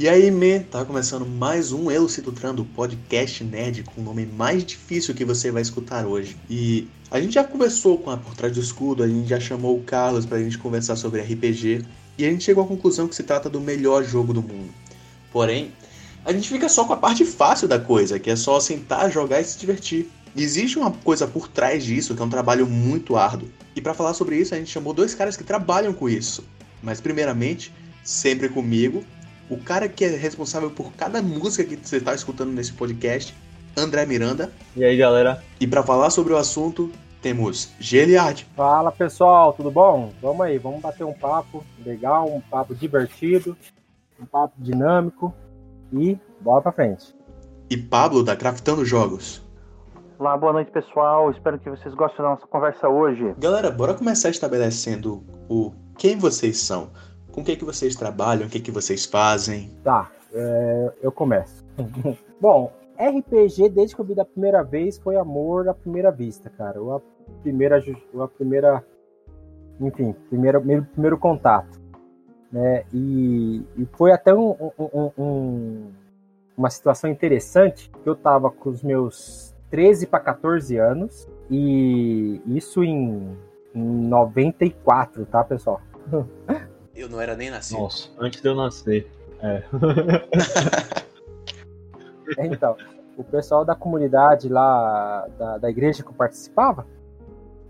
E aí, me, tá começando mais um Elocidutrando, podcast nerd com o nome mais difícil que você vai escutar hoje. E a gente já conversou com a Por Trás do Escudo, a gente já chamou o Carlos pra gente conversar sobre RPG, e a gente chegou à conclusão que se trata do melhor jogo do mundo. Porém, a gente fica só com a parte fácil da coisa, que é só sentar, jogar e se divertir. Existe uma coisa por trás disso, que é um trabalho muito árduo. E para falar sobre isso, a gente chamou dois caras que trabalham com isso. Mas primeiramente, sempre comigo, o cara que é responsável por cada música que você está escutando nesse podcast, André Miranda. E aí, galera? E para falar sobre o assunto, temos Geliard. Fala pessoal, tudo bom? Vamos aí, vamos bater um papo legal, um papo divertido, um papo dinâmico e bora pra frente. E Pablo da Craftando Jogos. Olá, boa noite pessoal, espero que vocês gostem da nossa conversa hoje. Galera, bora começar estabelecendo o quem vocês são, com o que, que vocês trabalham, o que, que vocês fazem. Tá, é, eu começo. bom, RPG, desde que eu vi da primeira vez, foi amor à primeira vista, cara. A primeira, a primeira enfim, primeiro, primeiro contato. Né? E, e foi até um, um, um, uma situação interessante, que eu tava com os meus 13 para 14 anos, e isso em, em 94, tá, pessoal? Eu não era nem nascido. Nossa, antes de eu nascer. É. então, o pessoal da comunidade lá, da, da igreja que eu participava,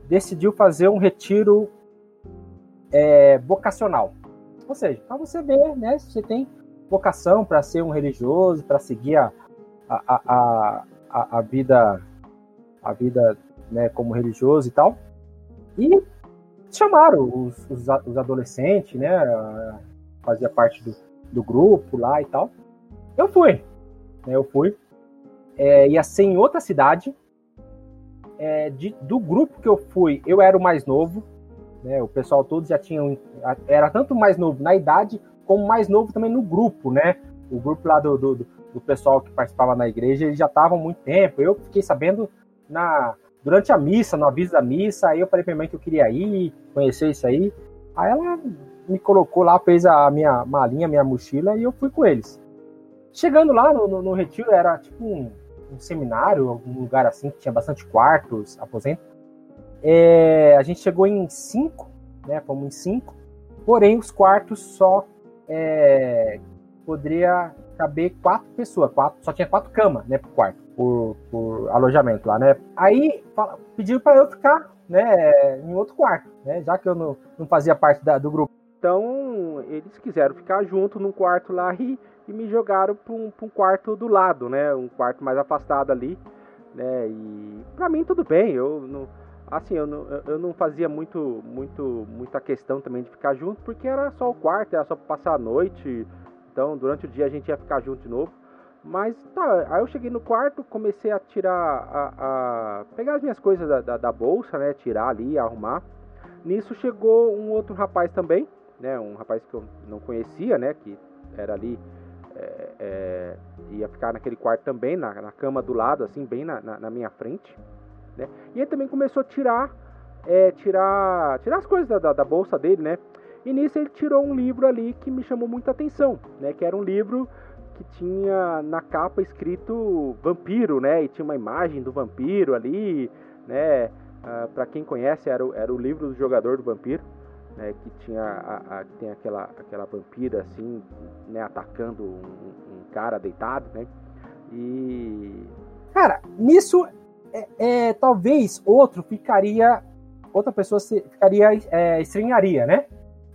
decidiu fazer um retiro é, vocacional. Ou seja, para você ver, né, se você tem vocação para ser um religioso, para seguir a, a, a, a, a vida, a vida né, como religioso e tal. E chamaram os, os, os adolescentes, né, fazia parte do, do grupo lá e tal. Eu fui, né, eu fui. É, ia ser em outra cidade. É, de, do grupo que eu fui, eu era o mais novo, né? O pessoal todos já tinham. Era tanto mais novo na idade, como mais novo também no grupo, né? O grupo lá do, do, do pessoal que participava na igreja, eles já estavam há muito tempo. Eu fiquei sabendo na durante a missa, no aviso da missa, aí eu falei pra minha mãe que eu queria ir, conhecer isso aí. Aí ela me colocou lá, fez a minha malinha, minha mochila, e eu fui com eles. Chegando lá no, no, no retiro, era tipo um, um seminário, algum lugar assim, que tinha bastante quartos, aposento. É, a gente chegou em cinco, né? Fomos em cinco. Porém, os quartos só é, poderia caber quatro pessoas, quatro, só tinha quatro camas, né, pro quarto, por, por alojamento lá, né? Aí pediu para eu ficar, né, em outro quarto, né? Já que eu não, não fazia parte da, do grupo. Então, eles quiseram ficar junto num quarto lá e, e me jogaram para um, um, quarto do lado, né? Um quarto mais afastado ali, né? E para mim tudo bem, eu não assim, eu não, eu não fazia muito, muito, muita questão também de ficar junto, porque era só o quarto, era só passar a noite. Então, durante o dia a gente ia ficar junto de novo. Mas tá, aí eu cheguei no quarto, comecei a tirar, a, a pegar as minhas coisas da, da, da, bolsa, né? Tirar ali, arrumar. Nisso chegou um outro rapaz também, né? Um rapaz que eu não conhecia, né? Que era ali, é, é, ia ficar naquele quarto também, na, na cama do lado, assim, bem na, na, na minha frente. Né? E ele também começou a tirar, é, tirar, tirar as coisas da, da, da, bolsa dele, né? E nisso ele tirou um livro ali que me chamou muita atenção, né? Que era um livro que tinha na capa escrito vampiro, né? E tinha uma imagem do vampiro ali, né? Ah, para quem conhece, era o, era o livro do jogador do vampiro, né? Que tinha a, a, tem aquela, aquela vampira assim, né? Atacando um, um cara deitado, né? E Cara, nisso é, é, talvez outro ficaria, outra pessoa se, ficaria, é, estranharia, né?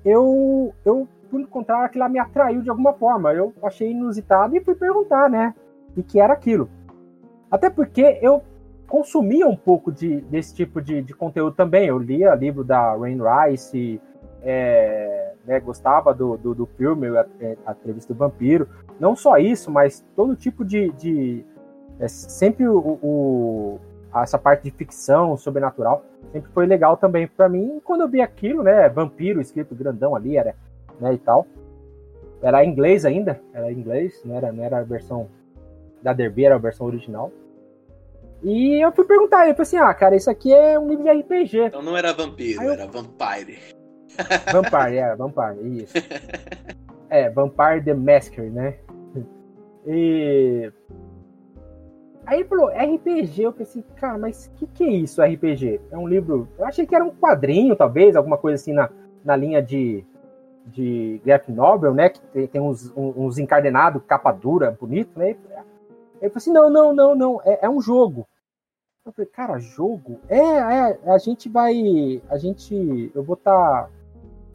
Eu, eu, por contrário, aquilo lá me atraiu de alguma forma. Eu achei inusitado e fui perguntar, né? O que era aquilo. Até porque eu consumia um pouco de, desse tipo de, de conteúdo também. Eu lia livro da Rain Rice, é, né, gostava do, do, do filme, a, a, entrevista do vampiro. Não só isso, mas todo tipo de, de é sempre o, essa parte de ficção sobrenatural sempre foi legal também para mim. Quando eu vi aquilo, né, vampiro escrito grandão ali, era, né, e tal. Era em inglês ainda, era em inglês, não era, não era a versão da Derby, era a versão original. E eu fui perguntar, ele falou assim: "Ah, cara, isso aqui é um livro de RPG". Então não era vampiro, eu... era vampire. Vampire, é, vampire, isso. é, Vampire the Masker, né? E Aí ele falou, RPG, eu pensei, cara, mas o que, que é isso, RPG? É um livro. Eu achei que era um quadrinho, talvez, alguma coisa assim na, na linha de, de graphic novel, né? Que tem, tem uns, uns encadenados, capa dura, bonito, né? Ele falou assim: não, não, não, não, é, é um jogo. Eu falei, cara, jogo? É, é, a gente vai. A gente. Eu vou estar tá,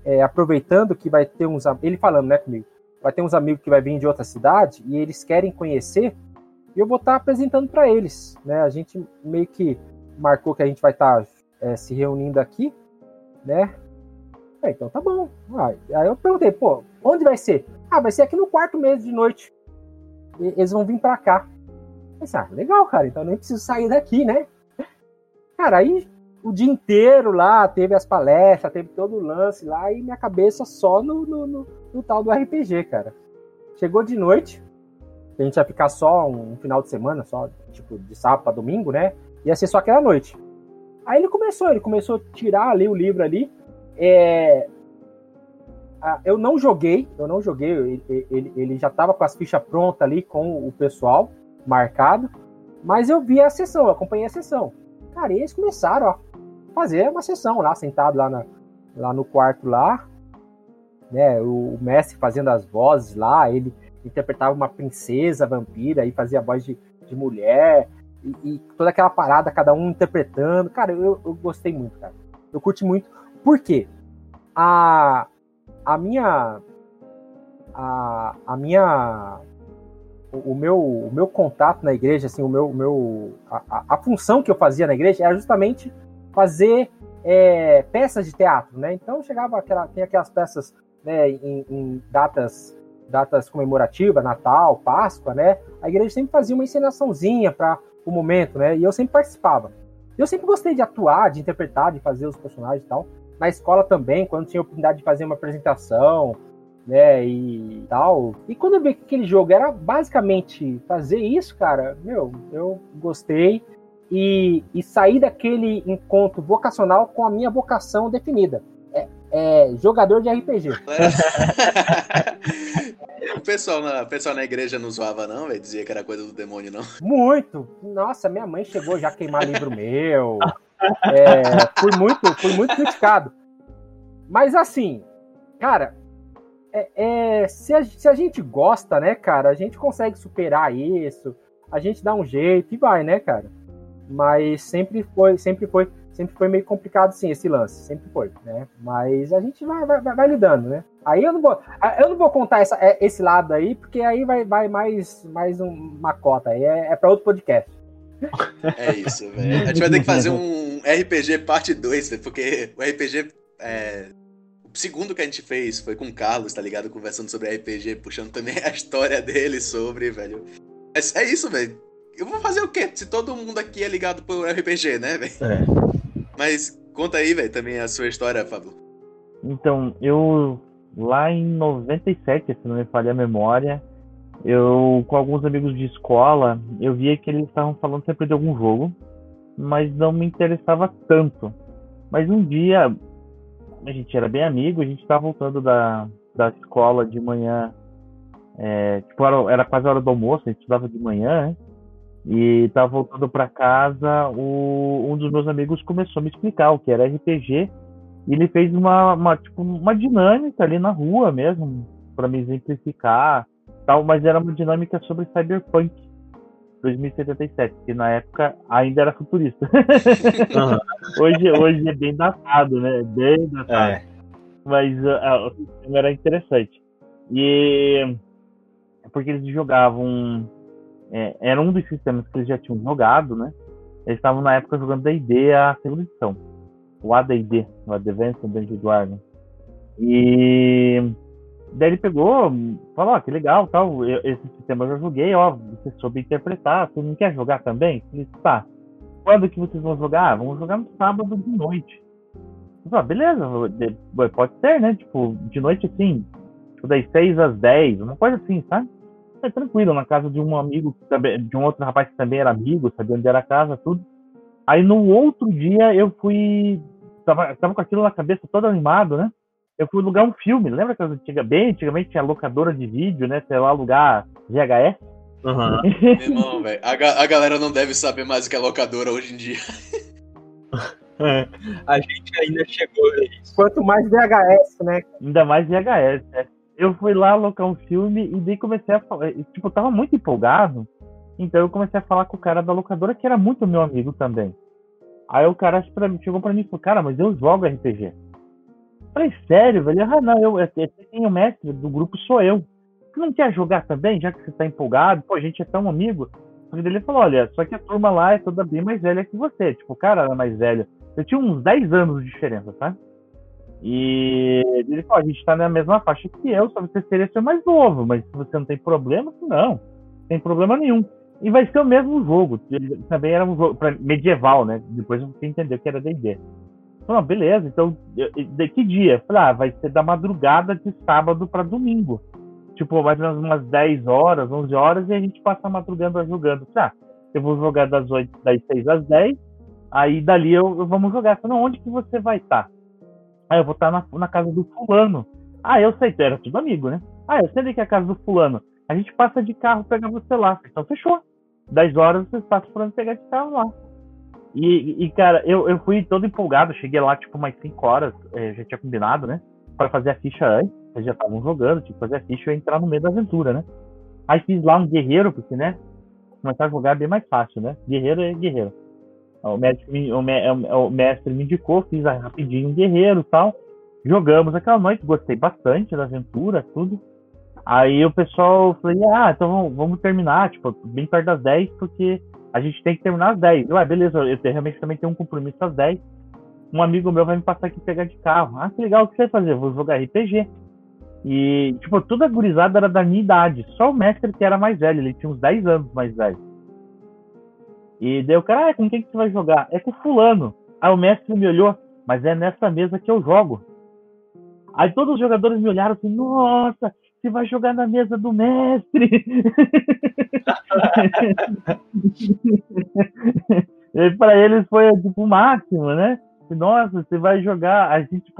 é, aproveitando que vai ter uns. Ele falando, né, comigo? Vai ter uns amigos que vai vir de outra cidade e eles querem conhecer e eu vou estar tá apresentando para eles. Né? A gente meio que marcou que a gente vai estar tá, é, se reunindo aqui, né? É, então tá bom. Aí eu perguntei, pô, onde vai ser? Ah, vai ser aqui no quarto mês de noite. E, eles vão vir para cá. Eu pensei, ah, legal, cara, então nem preciso sair daqui, né? Cara, aí o dia inteiro lá, teve as palestras, teve todo o lance lá, e minha cabeça só no, no, no, no tal do RPG, cara. Chegou de noite, a gente ia ficar só um, final de semana, só tipo de sábado para domingo, né? Ia ser só aquela noite. Aí ele começou, ele começou a tirar ali o livro ali. É... Eu não joguei, eu não joguei, ele, ele, ele já estava com as fichas prontas ali com o pessoal marcado, mas eu vi a sessão, eu acompanhei a sessão. Cara, eles começaram a fazer uma sessão lá, sentado lá, na, lá no quarto lá, né? O, o mestre fazendo as vozes lá, ele interpretava uma princesa vampira e fazia voz de, de mulher. E, e, toda aquela parada, cada um interpretando. Cara, eu, eu gostei muito, cara. Eu curti muito. Por quê? A, a minha. A, a minha. O, o meu, o meu contato na igreja, assim, o meu, o meu, a, a função que eu fazia na igreja era justamente fazer é, peças de teatro, né? Então chegava aquela, tem aquelas peças né, em, em datas datas comemorativas, Natal, Páscoa, né? A igreja sempre fazia uma encenaçãozinha para o momento, né? E eu sempre participava. Eu sempre gostei de atuar, de interpretar, de fazer os personagens e tal. Na escola também, quando tinha a oportunidade de fazer uma apresentação, né, e tal. E quando eu vi que aquele jogo era basicamente fazer isso, cara, meu, eu gostei e, e saí daquele encontro vocacional com a minha vocação definida. É, é jogador de RPG. Pessoal na, o pessoal na igreja não zoava, não, velho? Dizia que era coisa do demônio, não. Muito! Nossa, minha mãe chegou já a queimar livro meu. É, fui, muito, fui muito criticado. Mas assim, cara, é, é, se, a, se a gente gosta, né, cara, a gente consegue superar isso, a gente dá um jeito e vai, né, cara? Mas sempre foi, sempre foi, sempre foi meio complicado, sim, esse lance, sempre foi, né? Mas a gente vai, vai, vai lidando, né? Aí eu não vou, eu não vou contar essa, é, esse lado aí, porque aí vai, vai mais, mais uma cota. Aí é, é para outro podcast. É isso, velho. A gente vai ter que fazer um RPG parte 2, né? porque o RPG. É... O segundo que a gente fez foi com o Carlos, tá ligado? Conversando sobre RPG, puxando também a história dele sobre, velho. Mas é isso, velho. Eu vou fazer o quê? Se todo mundo aqui é ligado pro RPG, né, velho? É. Mas conta aí, velho, também a sua história, Pablo. Então, eu lá em 97, se não me falha a memória, eu com alguns amigos de escola, eu via que eles estavam falando sempre de algum jogo, mas não me interessava tanto. Mas um dia, a gente era bem amigo, a gente estava voltando da, da escola de manhã, é, tipo, era, era quase a hora do almoço, a gente estudava de manhã, né? E estava voltando para casa, o, um dos meus amigos começou a me explicar o que era RPG e ele fez uma, uma, tipo, uma dinâmica ali na rua mesmo, para me exemplificar, tal, mas era uma dinâmica sobre Cyberpunk 2077, que na época ainda era futurista. Uhum. hoje, hoje é bem datado, né? Bem datado. É. Mas uh, o sistema era interessante. E é porque eles jogavam. É, era um dos sistemas que eles já tinham jogado, né? Eles estavam na época jogando D&D a segunda edição o AD&D, o Advanced Dungeon Dragons. E daí ele pegou, falou, ó, que legal, tal, eu, esse sistema eu já joguei, ó, você soube interpretar, você não quer jogar também? Eu disse, tá. Quando que vocês vão jogar? Vamos jogar no sábado de noite. Eu falei, ah, beleza, pode ser, né? Tipo, de noite assim, tipo, das 6 às 10, uma coisa assim, sabe? É tranquilo, na casa de um amigo, de um outro rapaz que também era amigo, sabia onde era a casa, tudo. Aí no outro dia eu fui. Tava, tava com aquilo na cabeça todo animado, né? Eu fui alugar um filme. Lembra que antiga, bem antigamente tinha locadora de vídeo, né? Sei lá, alugar VHS. Uhum. Meu irmão, velho, a, a galera não deve saber mais o que é locadora hoje em dia. A gente ainda chegou a isso. Quanto mais VHS, né? Ainda mais VHS, né? Eu fui lá alocar um filme e daí comecei a falar. Tipo, eu tava muito empolgado. Então eu comecei a falar com o cara da locadora, que era muito meu amigo também. Aí o cara chegou pra mim e falou, cara, mas eu jogo RPG. Eu falei, sério, velho? Ah, não, eu, eu, eu tenho o mestre do grupo, sou eu. Você não quer jogar também, já que você tá empolgado? Pô, a gente é tão amigo. Que ele falou, olha, só que a turma lá é toda bem mais velha que você. Tipo, o cara era mais velho. Eu tinha uns 10 anos de diferença, sabe? E ele falou, a gente tá na mesma faixa que eu, só você seria ser mais novo, mas se você não tem problema, não, não tem problema nenhum. E vai ser o mesmo jogo. Também era um jogo medieval, né? Depois você entendeu que era D&D. Falei, beleza, então, de que dia? Falei, ah, vai ser da madrugada de sábado pra domingo. Tipo, mais ou menos umas 10 horas, 11 horas, e a gente passa a madrugada jogando. Falei, ah, eu vou jogar das, 8, das 6 às 10, aí dali eu, eu- vamos jogar. Falei, onde que você vai estar? Ah, eu vou estar na, na casa do fulano. Ah, eu sei, era tudo amigo, né? Ah, eu sei que é a casa do fulano. A gente passa de carro, pega você lá. Então fechou. 10 horas vocês passam por onde pegar de carro lá. E, e, cara, eu, eu fui todo empolgado. Cheguei lá, tipo, umas 5 horas. eh, já tinha combinado, né? Pra fazer a ficha antes. Eles já estavam jogando, tipo, fazer a ficha e eu entrar no meio da aventura, né? Aí fiz lá um guerreiro, porque, né? Começar a jogar é bem mais fácil, né? Guerreiro é guerreiro. O mestre, me- o, me- o mestre me indicou, fiz rapidinho um guerreiro e tal. Jogamos aquela noite, gostei bastante da aventura, tudo. Aí o pessoal falei, ah, então vamos, terminar, tipo, bem perto das 10, porque a gente tem que terminar às 10. Eu, ah, beleza, eu te- realmente também tenho um compromisso às 10. Um amigo meu vai me passar aqui pegar de carro. Ah, que legal, o que você vai fazer? Vou jogar RPG. E, tipo, toda a gurizada era da minha idade. Só o mestre que era mais velho, ele tinha uns 10 anos mais velho. E daí o cara, ah, com quem que você vai jogar? É com fulano. Aí o mestre me olhou, mas é nessa mesa que eu jogo. Aí todos os jogadores me olharam assim, nossa, você vai jogar na mesa do mestre. e para eles foi tipo o máximo, né? Nossa, você vai jogar, a gente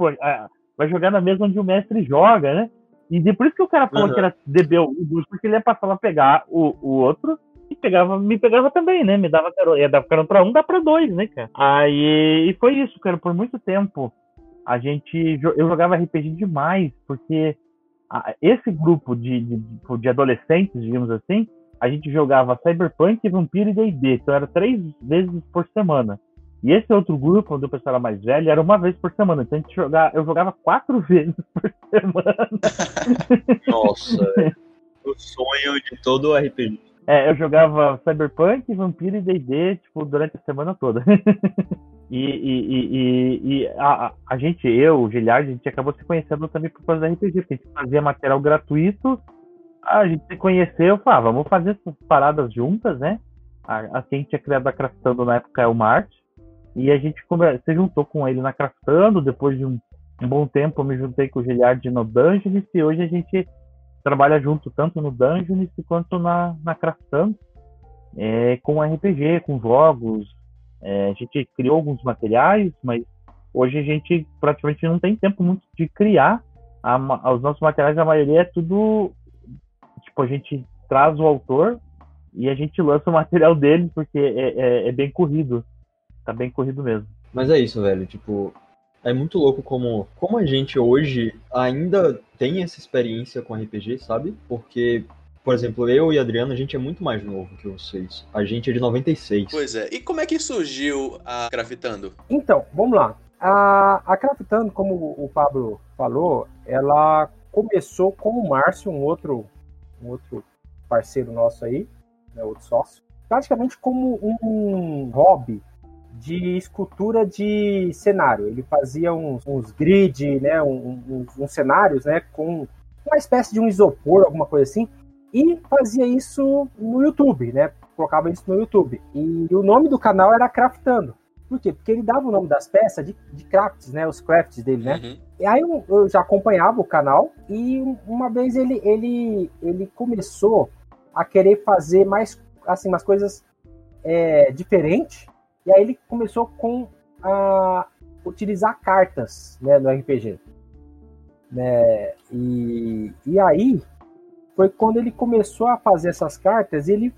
vai jogar na mesa onde o mestre joga, né? E de- por isso que o cara falou Uhum. que era DB o Gus, porque ele ia passar lá pegar o, o outro e pegava, me pegava também, né? Me dava carona, ia dar carona pra um, dá pra dois, né, cara? Aí e foi isso, cara, por muito tempo a gente eu jogava RPG demais, porque esse grupo de, de, de- adolescentes, digamos assim, a gente jogava Cyberpunk, Vampiro e D&D, então era três vezes por semana. E esse outro grupo, onde o pessoal era mais velho, era uma vez por semana. Então a gente jogava, eu jogava quatro vezes por semana. Nossa, é o sonho de todo RPG. É, eu jogava Cyberpunk, Vampiro e D&D, tipo, durante a semana toda. e e, e, e, a, a- gente, eu, o Giliard, a gente acabou se conhecendo também por causa da RPG, porque a gente fazia material gratuito, a gente se conheceu, falava, ah, vamos fazer essas paradas juntas, né? A, a quem tinha criado a Craftando na época é o Marte, e a gente se juntou com ele na Craftando, depois de um, um bom tempo eu me juntei com o Giliard no Dungeons, e hoje a gente trabalha junto tanto no Dungeons quanto na, na Craftando, é, com RPG, com jogos. É, a gente criou alguns materiais, mas hoje a gente praticamente não tem tempo muito de criar. A ma- os nossos materiais, a maioria é tudo. Tipo, a gente traz o autor e a gente lança o material dele, porque é, é- é bem corrido. Tá bem corrido mesmo. Mas é isso, velho. Tipo, é muito louco como, como a gente hoje ainda tem essa experiência com RPG, sabe? Porque, por exemplo, eu e Adriano, a gente é muito mais novo que vocês. A gente é de 96. Pois é. E como é que surgiu a Grafitando? Então, vamos lá. A, a Craftando, como o Pablo falou, ela começou com o Márcio, um outro, um outro parceiro nosso aí, né, outro sócio, praticamente como um hobby de escultura de cenário. Ele fazia uns, uns grid, né, uns, uns cenários, né, com uma espécie de um isopor, alguma coisa assim, e fazia isso no YouTube, né? Colocava isso no YouTube. E o nome do canal era Craftando. Por quê? Porque ele dava o nome das peças de, de crafts, né? Os crafts dele, né? Uhum. E aí eu, eu já acompanhava o canal e uma vez ele, ele, ele começou a querer fazer mais, assim, umas coisas é, diferentes. E aí ele começou com a utilizar cartas né, no RPG. Né? E, e aí foi quando ele começou a fazer essas cartas e ele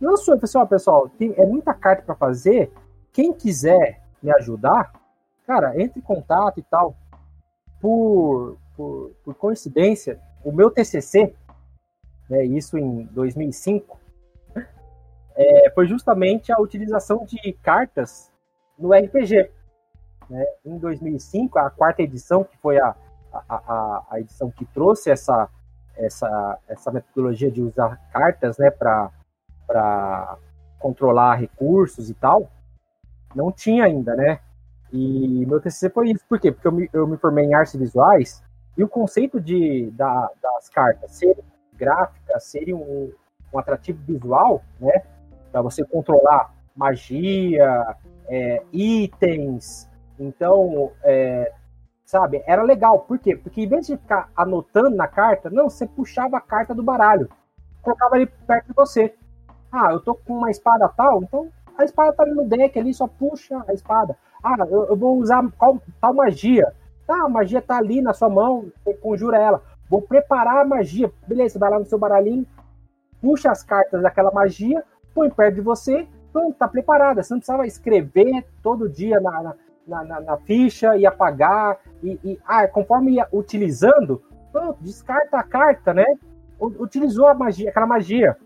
lançou. Ele falou assim, ó, pessoal, tem, é muita carta para fazer. Quem quiser me ajudar, cara, entre em contato e tal. Por, por, por coincidência, o meu TCC, né, isso em 2005, é, foi justamente a utilização de cartas no RPG. Né? Em 2005, a quarta edição, que foi a, a, a, a edição que trouxe essa, essa, essa metodologia de usar cartas né, para controlar recursos e tal, não tinha ainda, né? E meu TCC foi isso. Por quê? Porque eu me, eu me formei em artes visuais e o conceito de, da, das cartas serem gráficas, serem um, um atrativo visual, né? Para você controlar magia, é, itens. Então, é, sabe, era legal. Por quê? Porque em vez de ficar anotando na carta, não, você puxava a carta do baralho, colocava ali perto de você. Ah, eu tô com uma espada tal, então a espada tá ali no deck ali, só puxa a espada. Ah, eu, eu vou usar qual, tal magia. Tá, a magia tá ali na sua mão, você conjura ela. Vou preparar a magia. Beleza, vai lá no seu baralhinho, puxa as cartas daquela magia, põe perto de você, pronto, tá preparada. Você não precisava escrever todo dia na, na, na, na ficha e apagar. E, e, ah, conforme ia utilizando, pronto, descarta a carta, né? Utilizou a magia, aquela magia.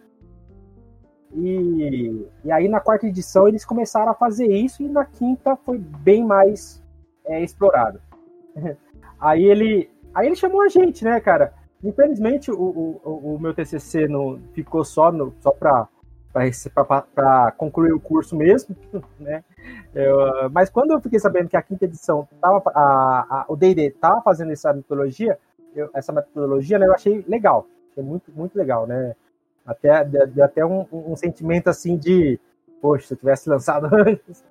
E, e aí na quarta edição eles começaram a fazer isso e na quinta foi bem mais é, explorado. aí ele, aí ele chamou a gente, né, cara? Infelizmente o, o, o meu TCC não ficou só no, só para para concluir o curso mesmo, né? Eu, mas quando eu fiquei sabendo que a quinta edição tava, a, a, o D&D estava fazendo essa metodologia, eu, essa metodologia, né, eu achei legal, achei muito muito legal, né? Até, deu até um, um, sentimento assim de, poxa, se eu tivesse lançado antes.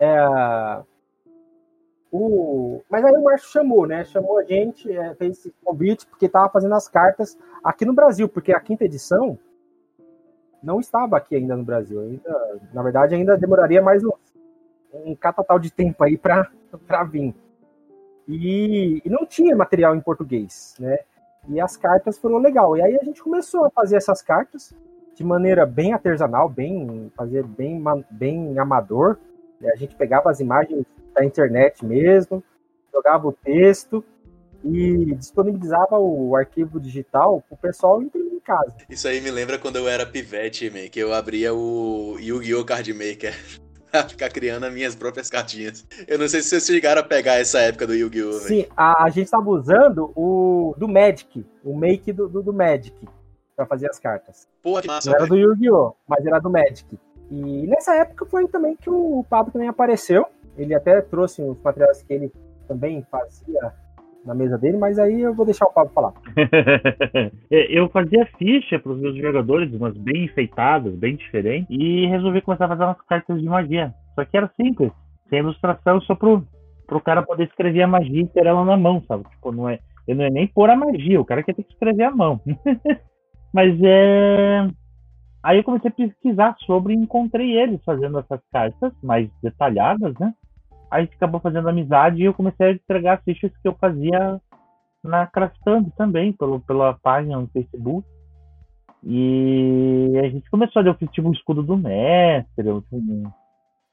É, o, mas aí o Márcio chamou, né? Chamou a gente, é, fez esse convite, porque estava fazendo as cartas aqui no Brasil, porque a quinta edição não estava aqui ainda no Brasil. Ainda, na verdade, ainda demoraria mais um, um catatal de tempo aí para vir. E, e, não tinha material em português, né? E as cartas foram legal. E aí a gente começou a fazer essas cartas de maneira bem artesanal, bem fazer bem, bem amador. A gente pegava as imagens da internet mesmo, jogava o texto e disponibilizava o arquivo digital para o pessoal imprimir casa. Isso aí me lembra quando eu era pivete, man, que eu abria o Yu-Gi-Oh! Card Maker. ficar criando as minhas próprias cartinhas. Eu não sei se vocês chegaram a pegar essa época do Yu-Gi-Oh! Sim, a, a, gente estava usando o do Magic, o make do, do, do Magic, para fazer as cartas. Porra, que massa. Não era do Yu-Gi-Oh! mas era do Magic. E nessa época foi também que o Pablo também apareceu. Ele até trouxe os materiais que ele também fazia na mesa dele, mas aí eu vou deixar o Pablo falar. É, eu fazia ficha para os meus jogadores, umas bem enfeitadas, bem diferentes, e resolvi começar a fazer umas cartas de magia. Só que era simples, sem ilustração, só pro, pro cara poder escrever a magia e ter ela na mão, sabe? Tipo, não é, eu não é nem pôr a magia, o cara quer ter que escrever a mão. mas é. Aí eu comecei a pesquisar sobre e encontrei eles fazendo essas cartas mais detalhadas, né? A gente acabou fazendo amizade e eu comecei a entregar as fichas que eu fazia na Craftando também, pelo, pela página no Facebook. E a gente começou a dar tipo um escudo do mestre, um,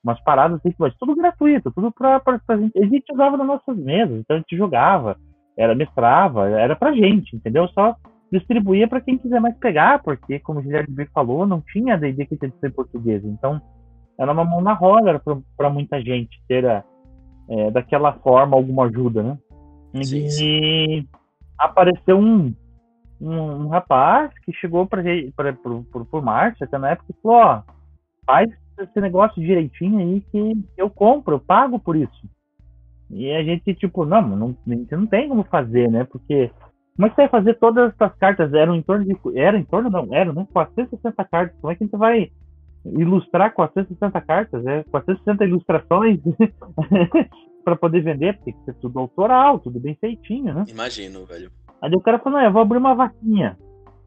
umas paradas assim, mas tudo gratuito, tudo pra, pra, gente. A gente usava nas nossas mesas, então a gente jogava, era mestrava, era pra gente, entendeu? Só distribuía para quem quiser mais pegar, porque, como o Guilherme falou, não tinha D&D que tinha em português. Então, era uma mão na roda para muita gente ter a, é, daquela forma alguma ajuda, né? Sim, sim. E apareceu um, um, um, rapaz que chegou para por Márcio, até na época, e falou: Ó, faz esse negócio direitinho aí que eu compro, eu pago por isso. E a gente, tipo, não, não, a gente não tem como fazer, né? Porque como é que você vai fazer todas essas cartas? Eram em torno de. Era em torno, não, eram, né? 460 cartas. Como é que a gente vai ilustrar 460 cartas, é 460 ilustrações para poder vender, porque tem que ser tudo autoral, tudo bem feitinho, né? Imagino, velho. Aí o cara falou, não, eu vou abrir uma vaquinha.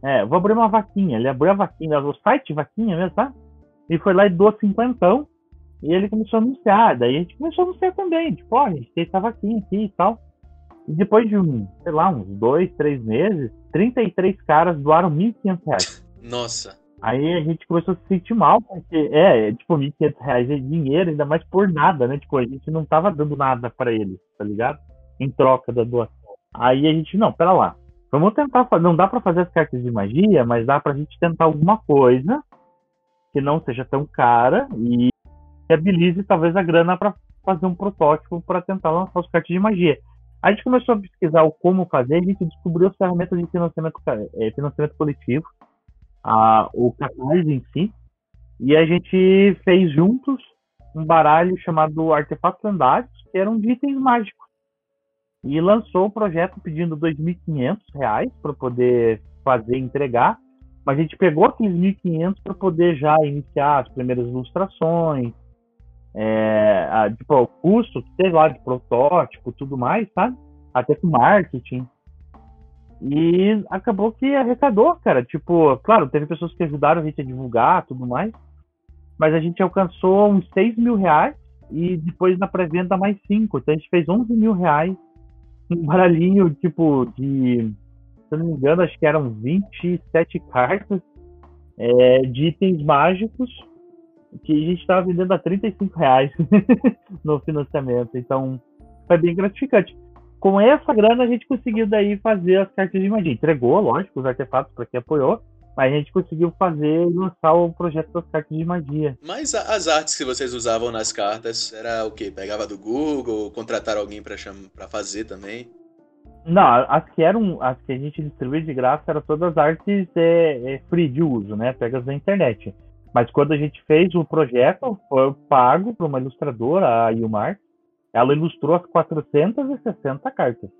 É, vou abrir uma vaquinha. Ele abriu a vaquinha, o site vaquinha mesmo, tá? E foi lá e doou cinquentão. E ele começou a anunciar. Daí a gente começou a anunciar também. Tipo, ó, a gente tem essa vaquinha aqui e tal. E depois de, um, sei lá, uns dois, três meses, 33 caras doaram 1.500 reais. Nossa. Aí a gente começou a se sentir mal, porque é, tipo, 1.500 reais é dinheiro, ainda mais por nada, né? Tipo, a gente não tava dando nada para eles, tá ligado? Em troca da doação. Aí a gente, não, pera lá. Vamos tentar, não dá para fazer as cartas de magia, mas dá pra gente tentar alguma coisa que não seja tão cara e viabilize talvez a grana para fazer um protótipo para tentar lançar os cartas de magia. A gente começou a pesquisar o como fazer, a gente descobriu as ferramentas de financiamento, é, financiamento coletivo, a, o Catarse em si, e a gente fez juntos um baralho chamado Artefatos Lendários, que eram de itens mágicos. E lançou o projeto pedindo R$ 2.500 para poder fazer entregar. Mas a gente pegou aqueles 1.500 para poder já iniciar as primeiras ilustrações, é, a, tipo, o custo teve lá de protótipo tudo mais, sabe? Até com marketing. E acabou que arrecadou, cara. Tipo, claro, teve pessoas que ajudaram a gente a divulgar tudo mais. Mas a gente alcançou uns 6 mil reais e depois na pré-venda mais 5. Então a gente fez 11 mil reais. Um baralhinho, tipo, de. Se eu não me engano, acho que eram 27 cartas é, de itens mágicos que a gente estava vendendo a 35 reais no financiamento. Então, foi bem gratificante. Com essa grana, a gente conseguiu daí fazer as cartas de magia. Entregou, lógico, os artefatos para quem apoiou, mas a gente conseguiu fazer e lançar o projeto das cartas de magia. Mas as artes que vocês usavam nas cartas, era o quê? Pegava do Google, contratar alguém para fazer também? Não, as que eram, as que a gente distribuía de graça eram todas artes é, é free de uso, né? Pegas da internet. Mas quando a gente fez o projeto, foi pago para uma ilustradora, a Ilmar. Ela ilustrou as 460 cartas.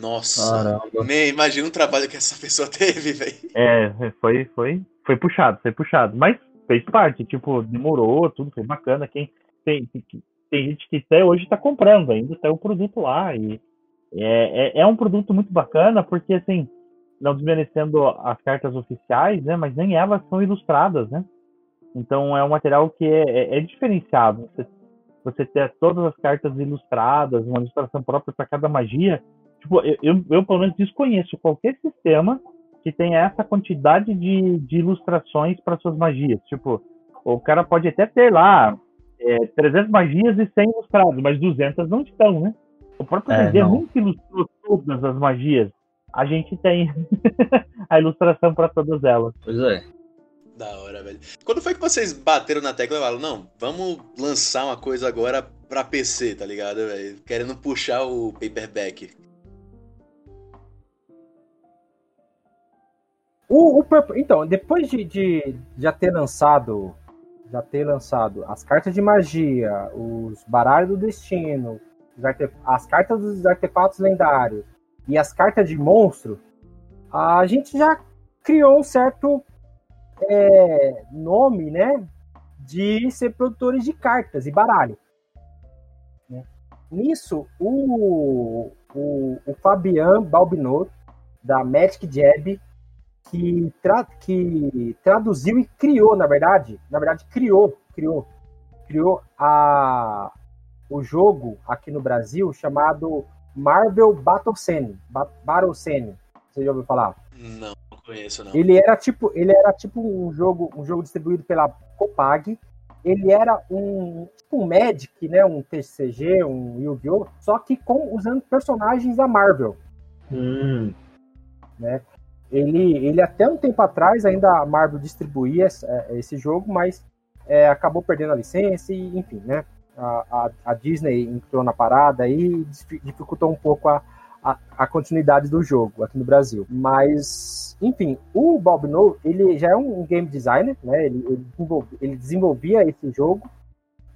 Nossa, Man, imagina o trabalho que essa pessoa teve, velho. É, foi, foi, foi puxado, foi puxado. Mas fez parte, tipo, demorou, tudo foi bacana. Quem tem, tem, tem gente que até hoje está comprando, ainda tem o produto lá. E é, é, é um produto muito bacana, porque assim, não desmerecendo as cartas oficiais, né? Mas nem elas são ilustradas, né? Então é um material que é, é, é diferenciado. Você, você ter todas as cartas ilustradas, uma ilustração própria para cada magia. Tipo, eu, eu, eu, pelo menos desconheço qualquer sistema que tenha essa quantidade de, de ilustrações para suas magias. Tipo, o cara pode até ter lá é, 300 magias e 100 ilustrados, mas 200 não estão, né? O próprio D&D é, nunca ilustrou todas as magias. A gente tem a ilustração para todas elas. Pois é. Da hora, velho. Quando foi que vocês bateram na tecla e falaram, não, vamos lançar uma coisa agora pra PC, tá ligado, velho? Querendo puxar o paperback. O, o, então, depois de, de já ter lançado já ter lançado as cartas de magia, os baralhos do destino, as cartas dos artefatos lendários e as cartas de monstro, a gente já criou um certo é, nome, né, de ser produtores de cartas e baralho. Nisso, o, o, o Fabian Balbinot, da Magic Jab, que, tra, que traduziu e criou, na verdade, na verdade, criou, criou, criou a, o jogo aqui no Brasil chamado Marvel Battle Scene, Battle Scene. Você já ouviu falar? Não conheço, não. Ele era tipo, ele era tipo um jogo, um jogo distribuído pela Copag. Ele era um tipo um Magic, né, um TCG, um Yu-Gi-Oh, só que com usando personagens da Marvel. Hum. Né? Ele, ele até um tempo atrás ainda a Marvel distribuía esse, é, esse jogo, mas é, acabou perdendo a licença e enfim, né? A, a, a, Disney entrou na parada e dificultou um pouco a, a, a, continuidade do jogo aqui no Brasil. Mas, enfim, o Bob No, ele já é um game designer, né? Ele, ele, desenvolvia, ele desenvolvia esse jogo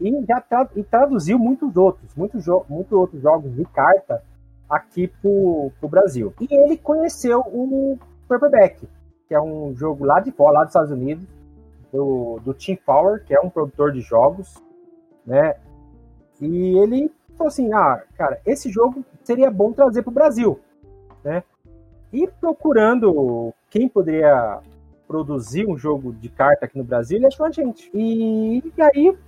e já tra e traduziu muitos outros, muitos, muitos outros jogos de carta aqui pro, pro Brasil. E ele conheceu o Paperback, que é um jogo lá de fora, lá dos Estados Unidos, do, do Team Power, que é um produtor de jogos, né? E ele falou assim: ah, cara, esse jogo seria bom trazer para o Brasil, né? E procurando quem poderia produzir um jogo de carta aqui no Brasil, ele achou a gente. E, e aí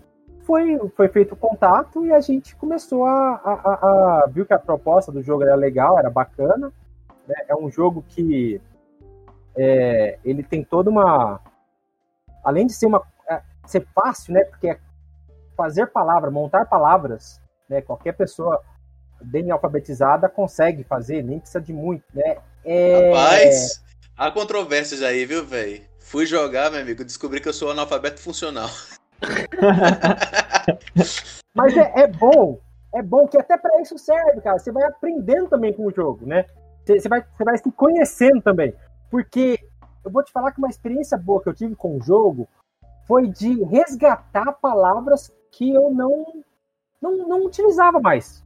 foi, foi feito o contato e a gente começou a, a, a, a, viu que a proposta do jogo era legal, era bacana. Né? É um jogo que é, ele tem toda uma. Além de ser uma. É, ser fácil, né? Porque é fazer palavras, montar palavras, né? Qualquer pessoa bem alfabetizada consegue fazer, nem precisa de muito, né? É... Rapaz, há controvérsias aí, viu, velho? Fui jogar, meu amigo, descobri que eu sou analfabeto funcional. Mas é, é, bom, é bom que até para isso serve, cara. Você vai aprendendo também com o jogo, né? Você, você, vai, você vai se conhecendo também. Porque eu vou te falar que uma experiência boa que eu tive com o jogo foi de resgatar palavras que eu não, não, não utilizava mais,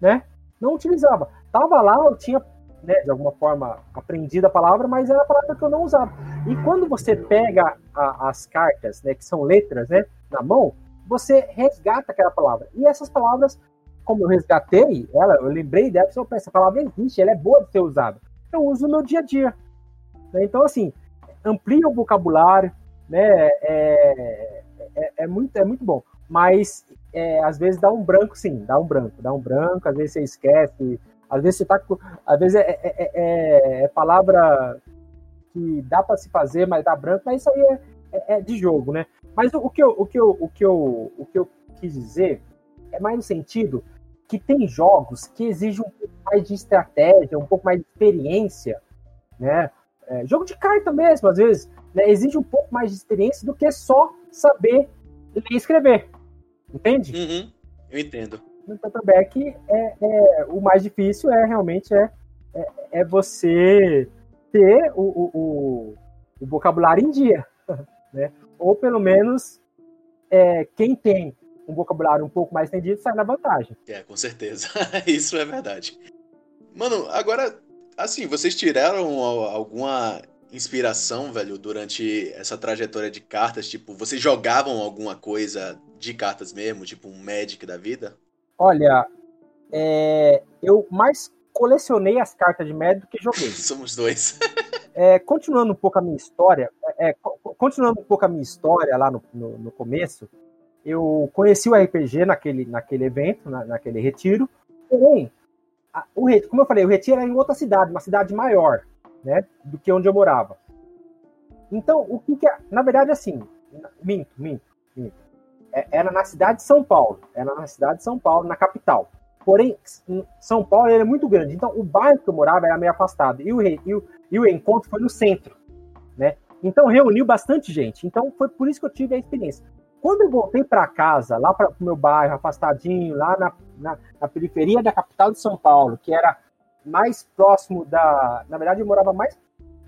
né? Não utilizava. Tava lá, eu tinha né, de alguma forma aprendido a palavra, mas era a palavra que eu não usava. E quando você pega a, as cartas, né, que são letras, né, na mão, você resgata aquela palavra. E essas palavras, como eu resgatei ela, eu lembrei dela, eu penso, essa palavra existe, ela é boa de ser usada. Eu uso no meu dia a dia. Né? Então, assim, amplia o vocabulário, né, é, é, é muito, é muito bom. Mas, é, às vezes, dá um branco, sim, dá um branco, dá um branco, às vezes você esquece, às vezes você tá. Às vezes é, é, é, é palavra que dá para se fazer, mas dá branco, mas isso aí é, de jogo, né? Mas o, que eu, o, que eu, o, que eu, o que eu quis dizer é mais no sentido que tem jogos que exigem um pouco mais de estratégia, um pouco mais de experiência, né? É, jogo de carta mesmo, às vezes, né, exige um pouco mais de experiência do que só saber ler e escrever. Entende? Uhum, eu entendo no paperback é, é, o mais difícil é realmente é, é, é você ter o, o, o, o, vocabulário em dia, né? Ou pelo menos é, quem tem um vocabulário um pouco mais entendido sai na vantagem. É, com certeza. Isso é verdade. Mano, agora, assim, vocês tiraram alguma inspiração, velho, durante essa trajetória de cartas? Tipo, vocês jogavam alguma coisa de cartas mesmo, tipo um Magic da vida? Olha, é, eu mais colecionei as cartas de Magic do que joguei. Somos dois. é, continuando um pouco a minha história, é, continuando um pouco a minha história lá no, no, no, começo, eu conheci o RPG naquele, naquele evento, na, naquele retiro. Porém, a, o, como eu falei, o retiro era em outra cidade, uma cidade maior, né, do que onde eu morava. Então, o que, que é, na verdade, assim, minto, minto, minto. É, era na cidade de São Paulo. Era na cidade de São Paulo, na capital. Porém, São Paulo era muito grande. Então, o bairro que eu morava era meio afastado. E o, e o, e o encontro foi no centro. Né? Então, reuniu bastante gente. Então, foi por isso que eu tive a experiência. Quando eu voltei para casa, lá para o meu bairro, afastadinho, lá na, na, na, periferia da capital de São Paulo, que era mais próximo da. Na verdade, eu morava mais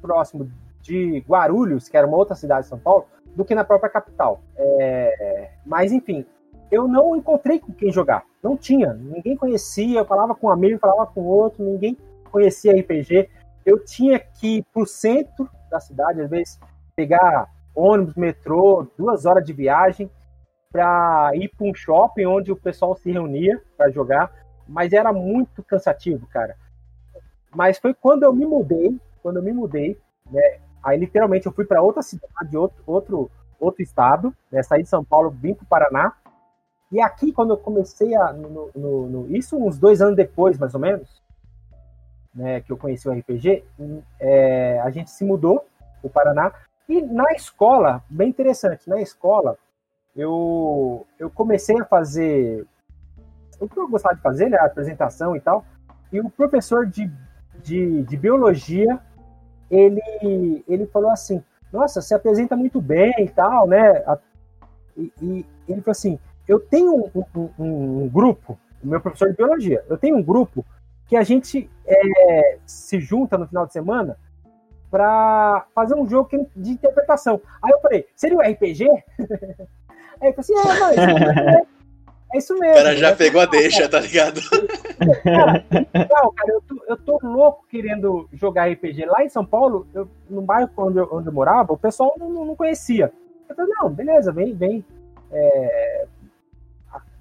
próximo de Guarulhos, que era uma outra cidade de São Paulo do que na própria capital. É, mas, enfim, eu não encontrei com quem jogar. Não tinha. Ninguém conhecia. Eu falava com um amigo, falava com outro. Ninguém conhecia RPG. Eu tinha que ir pro centro da cidade, às vezes pegar ônibus, metrô, duas horas de viagem para ir para um shopping onde o pessoal se reunia para jogar. Mas era muito cansativo, cara. Mas foi quando eu me mudei, quando eu me mudei, né? Aí, literalmente, eu fui para outra cidade, outro, outro, outro estado, né? Saí de São Paulo, vim para o Paraná. E aqui, quando eu comecei a. No, no, no, isso uns dois anos depois, mais ou menos, né, que eu conheci o RPG, é, a gente se mudou para o Paraná. E na escola, bem interessante, na escola, eu, eu comecei a fazer o que eu gostava de fazer, né, a apresentação e tal. E o professor de, de, de biologia ele, ele falou assim, nossa, se apresenta muito bem e tal, né? E, e ele falou assim, eu tenho um, um, um, grupo, o meu professor de biologia, eu tenho um grupo que a gente é, se junta no final de semana para fazer um jogo de interpretação. Aí eu falei, seria o RPG? Aí ele falou assim, é, mas é isso mesmo. O cara já né? pegou a deixa, tá ligado? Cara, não, cara, eu tô, eu tô louco querendo jogar RPG. Lá em São Paulo, eu, no bairro onde eu, onde eu morava, o pessoal não, não conhecia. Eu falei, não, beleza, vem, vem. É,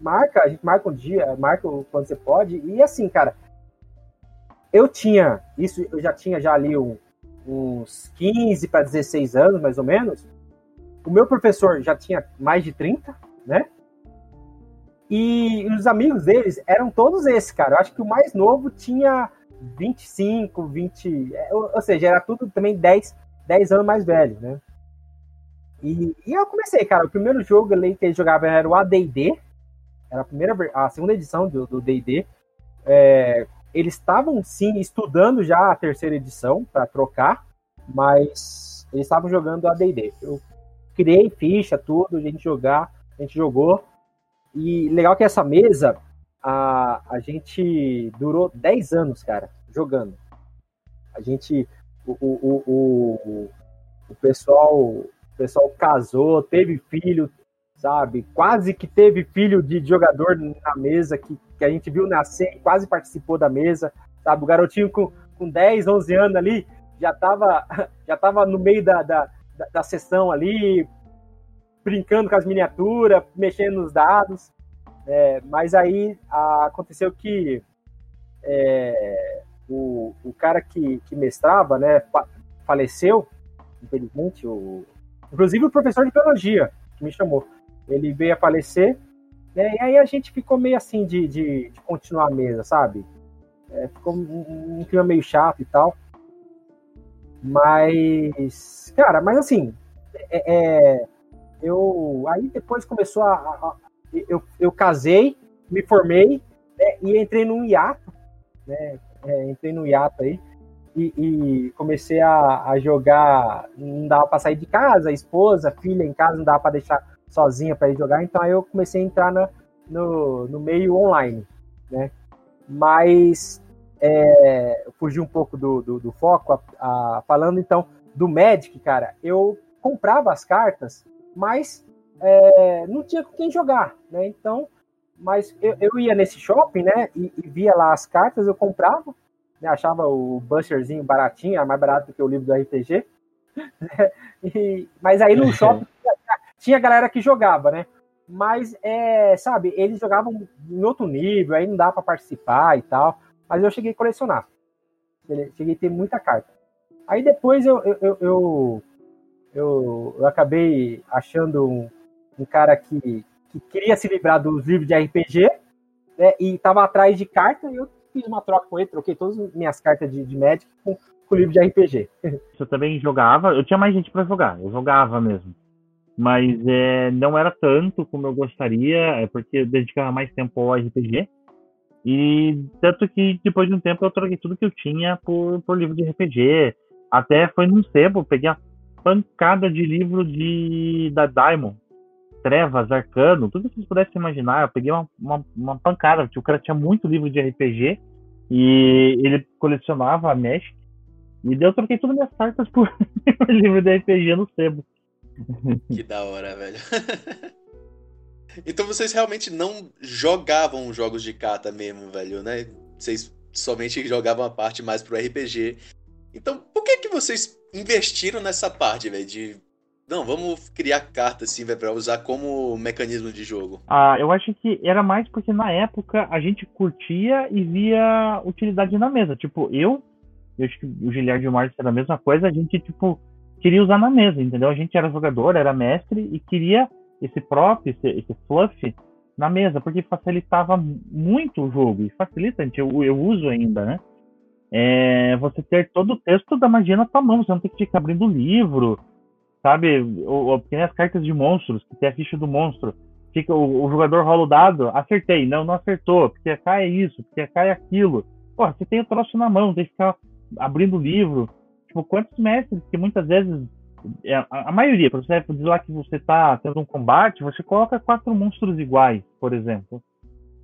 marca, a gente marca um dia, marca quando você pode. E assim, cara, eu tinha, isso eu já tinha já ali um, uns 15 para 16 anos, mais ou menos. O meu professor já tinha mais de 30, né? E os amigos deles eram todos esses, cara. Eu acho que o mais novo tinha 25, 20. é, Ou, seja, era tudo também 10, 10 anos mais velho, né? E, e eu comecei, cara. O primeiro jogo ali que eles jogavam era o ADD. Era a, primeira, a segunda edição do do DD. É, eles estavam sim estudando já a terceira edição para trocar, mas eles estavam jogando a D&D. Eu criei ficha, tudo, a gente jogar, a gente jogou. E legal que essa mesa a, a gente durou 10 anos, cara, jogando. A gente o, o, o, o, pessoal o pessoal casou, teve filho, sabe? Quase que teve filho de jogador na mesa que, que a gente viu nascer quase participou da mesa, sabe? O garotinho com, com 10, 11 anos ali já tava, já tava no meio da, da, da, da sessão ali, brincando com as miniaturas, mexendo nos dados. É, mas aí a- aconteceu que é, o, o cara que, que mestrava, né, fa- faleceu, infelizmente. O, inclusive o professor de biologia que me chamou. Ele veio a falecer, né, e aí a gente ficou meio assim de, de, de continuar a mesa, sabe? É, ficou um, um clima meio chato e tal. Mas, cara, mas assim, é, é, eu aí depois começou a, a- eu, eu casei, me formei né, e entrei num hiato, né? é, entrei num hiato aí e, e comecei a, a jogar. Não dava para sair de casa, esposa, filha em casa, não dava para deixar sozinha para ir jogar. Então aí eu comecei a entrar na- no, no meio online, né? Mas é, fugi um pouco do, do, do foco, a- a- falando então do Magic, cara. Eu comprava as cartas, mas é, não tinha com quem jogar, né? Então, mas eu, eu ia nesse shopping, né? E, e via lá as cartas, eu comprava, né, achava o Busterzinho baratinho, era mais barato do que o livro do RPG. né, e- mas aí no shopping tinha, galera que jogava, né? Mas, é, sabe, eles jogavam em outro nível, aí não dá para participar e tal. Mas eu cheguei a colecionar. Cheguei a ter muita carta. Aí depois eu, eu, eu, eu, eu- eu acabei achando um, um cara que, que queria se livrar dos livros de RPG né, e tava atrás de carta e eu fiz uma troca com ele, troquei todas as minhas cartas de, de Magic com, com o livro de RPG. Eu também jogava, eu tinha mais gente pra jogar, eu jogava mesmo. Mas é, não era tanto como eu gostaria, é porque eu dedicava mais tempo ao RPG. E tanto que depois de um tempo eu troquei tudo que eu tinha por, por livro de RPG. Até foi num sebo, peguei a pancada de livro de da Diamond. Trevas, Arcano, tudo que vocês pudessem imaginar. Eu peguei uma, uma, uma pancada, porque o cara tinha muito livro de RPG e ele colecionava a Magic. E daí eu troquei todas as minhas cartas por livro de RPG no sebo. Que da hora, velho. então vocês realmente não jogavam jogos de carta mesmo, velho, né? Vocês somente jogavam a parte mais pro RPG. Então, por que que vocês investiram nessa parte, velho? De. Não, vamos criar carta assim, velho, pra usar como mecanismo de jogo. Ah, eu acho que era mais porque na época a gente curtia e via utilidade na mesa. Tipo, eu, eu acho que o Giliard e o Márcio era a mesma coisa, a gente, tipo, queria usar na mesa, entendeu? A gente era jogador, era mestre e queria esse prop, esse, esse fluff na mesa, porque facilitava muito o jogo. E facilita, eu, eu uso ainda, né? É, você ter todo o texto da magia na tua mão, você não tem que ficar abrindo livro, sabe? Ou, ou, nem as cartas de monstros, que tem a ficha do monstro. Fica, o, o jogador rola o dado, acertei, não, não acertou, porque cai isso, porque cai aquilo. Porra, você tem o troço na mão, tem que ficar abrindo livro. Tipo, quantos mestres que muitas vezes é, a, a maioria, para você dizer lá que você está tendo um combate, você coloca quatro monstros iguais, por exemplo.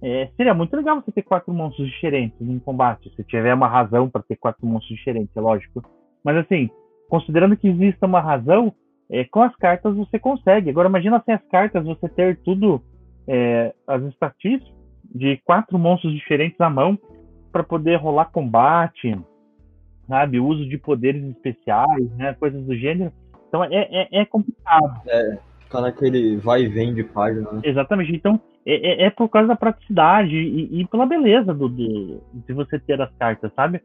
É, seria muito legal você ter quatro monstros diferentes em combate, se tiver uma razão para ter quatro monstros diferentes, é lógico. Mas assim, considerando que exista uma razão, é, com as cartas você consegue. Agora imagina sem as cartas você ter tudo, é, as estatísticas de quatro monstros diferentes na mão para poder rolar combate, sabe, uso de poderes especiais, né, coisas do gênero. Então é, é, é complicado. É, ficar naquele vai e vem de página, né? Exatamente. Então é, é, por causa da praticidade e, e pela beleza do, do, de você ter as cartas, sabe?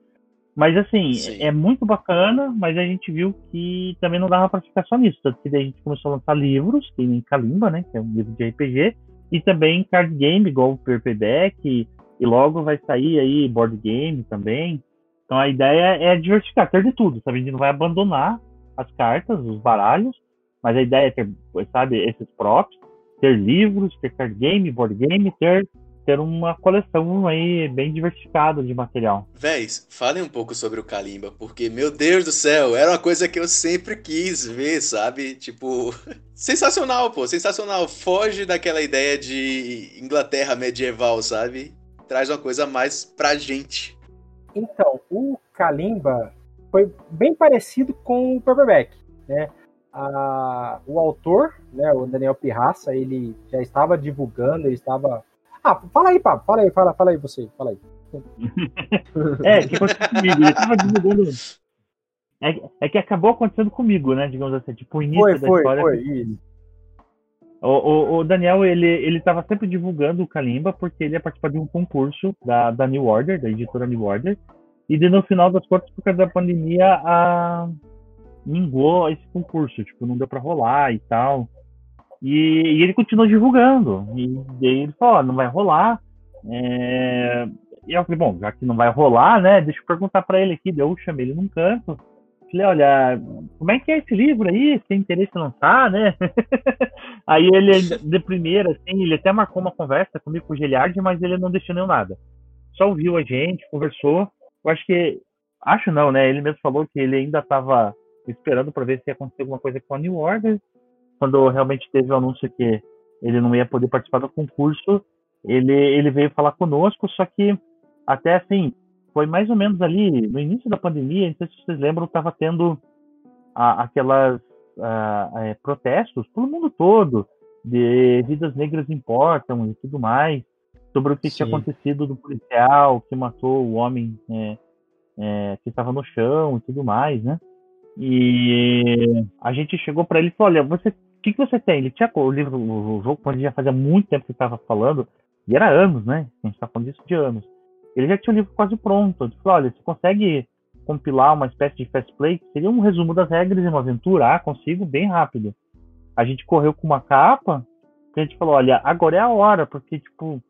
Mas assim, Sim. é muito bacana, mas a gente viu que também não dava pra ficar só nisso. Tanto que daí a gente começou a lançar livros, tem em Kalimba, né? Que é um livro de RPG, E também card game, igual o Paperback, e, e logo vai sair aí board game também. Então a ideia é diversificar, ter de tudo, sabe? A gente não vai abandonar as cartas, os baralhos, mas a ideia é ter, sabe, esses props, ter livros, ter card game, board game, ter ter uma coleção aí bem diversificada de material. Véis, falem um pouco sobre o Kalimba, porque, meu Deus do céu, era uma coisa que eu sempre quis ver, sabe? Tipo, sensacional, pô, sensacional. Foge daquela ideia de Inglaterra medieval, sabe? Traz uma coisa mais pra gente. Então, o Kalimba foi bem parecido com o paperback, né? A, o autor, né, o Daniel Pirraça, ele já estava divulgando, ele estava ah, fala aí, Pablo. Fala aí, fala, fala aí você. Fala aí. é, que aconteceu comigo. Ele tava divulgando. É, é, que acabou acontecendo comigo, né? Digamos assim, tipo, o início foi, da foi, história. Foi, isso. O, o, o, Daniel, ele, ele tava sempre divulgando o Kalimba porque ele ia participar de um concurso da, da New Order, da editora New Order. E de, no final das contas, por causa da pandemia, a... mingou esse concurso. Tipo, não deu pra rolar e tal. E, e ele continuou divulgando. E daí ele falou, não vai rolar. É... E eu falei, bom, já que não vai rolar, né? Deixa eu perguntar para ele aqui. Daí eu chamei ele num canto. Falei, olha, como é que é esse livro aí? Você tem interesse em lançar, né? aí ele, de primeira, assim, ele até marcou uma conversa comigo com o Geliard, mas ele não deixou nem nada. Só ouviu a gente, conversou. Eu acho que, acho não, né? Ele mesmo falou que ele ainda estava esperando para ver se ia acontecer alguma coisa com a New Order quando realmente teve o anúncio que ele não ia poder participar do concurso, ele, ele veio falar conosco, só que até assim, foi mais ou menos ali no início da pandemia, não sei se vocês lembram, estava tendo a, aquelas a, a, protestos pelo mundo todo, de vidas negras importam e tudo mais, sobre o que Sim. tinha acontecido do policial que matou o homem é, é, que estava no chão e tudo mais, né? E a gente chegou para ele e falou: Olha, você, o que, que você tem? Ele tinha o livro, o jogo, quando já fazia muito tempo que estava falando, e era anos, né? A gente está falando disso de anos. Ele já tinha o livro quase pronto. Ele falou: Olha, você consegue compilar uma espécie de fast play? Seria um resumo das regras de uma aventura? Ah, consigo, bem rápido. A gente correu com uma capa, que a gente falou: Olha, agora é a hora, porque, tipo,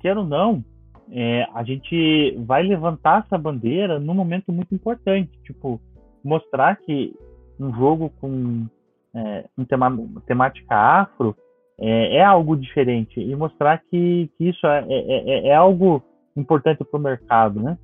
quero não, é, a gente vai levantar essa bandeira num momento muito importante. Tipo, mostrar que um jogo com é, um tema, temática afro é, é, algo diferente e mostrar que, que isso é, é, é, é algo importante para o mercado, né?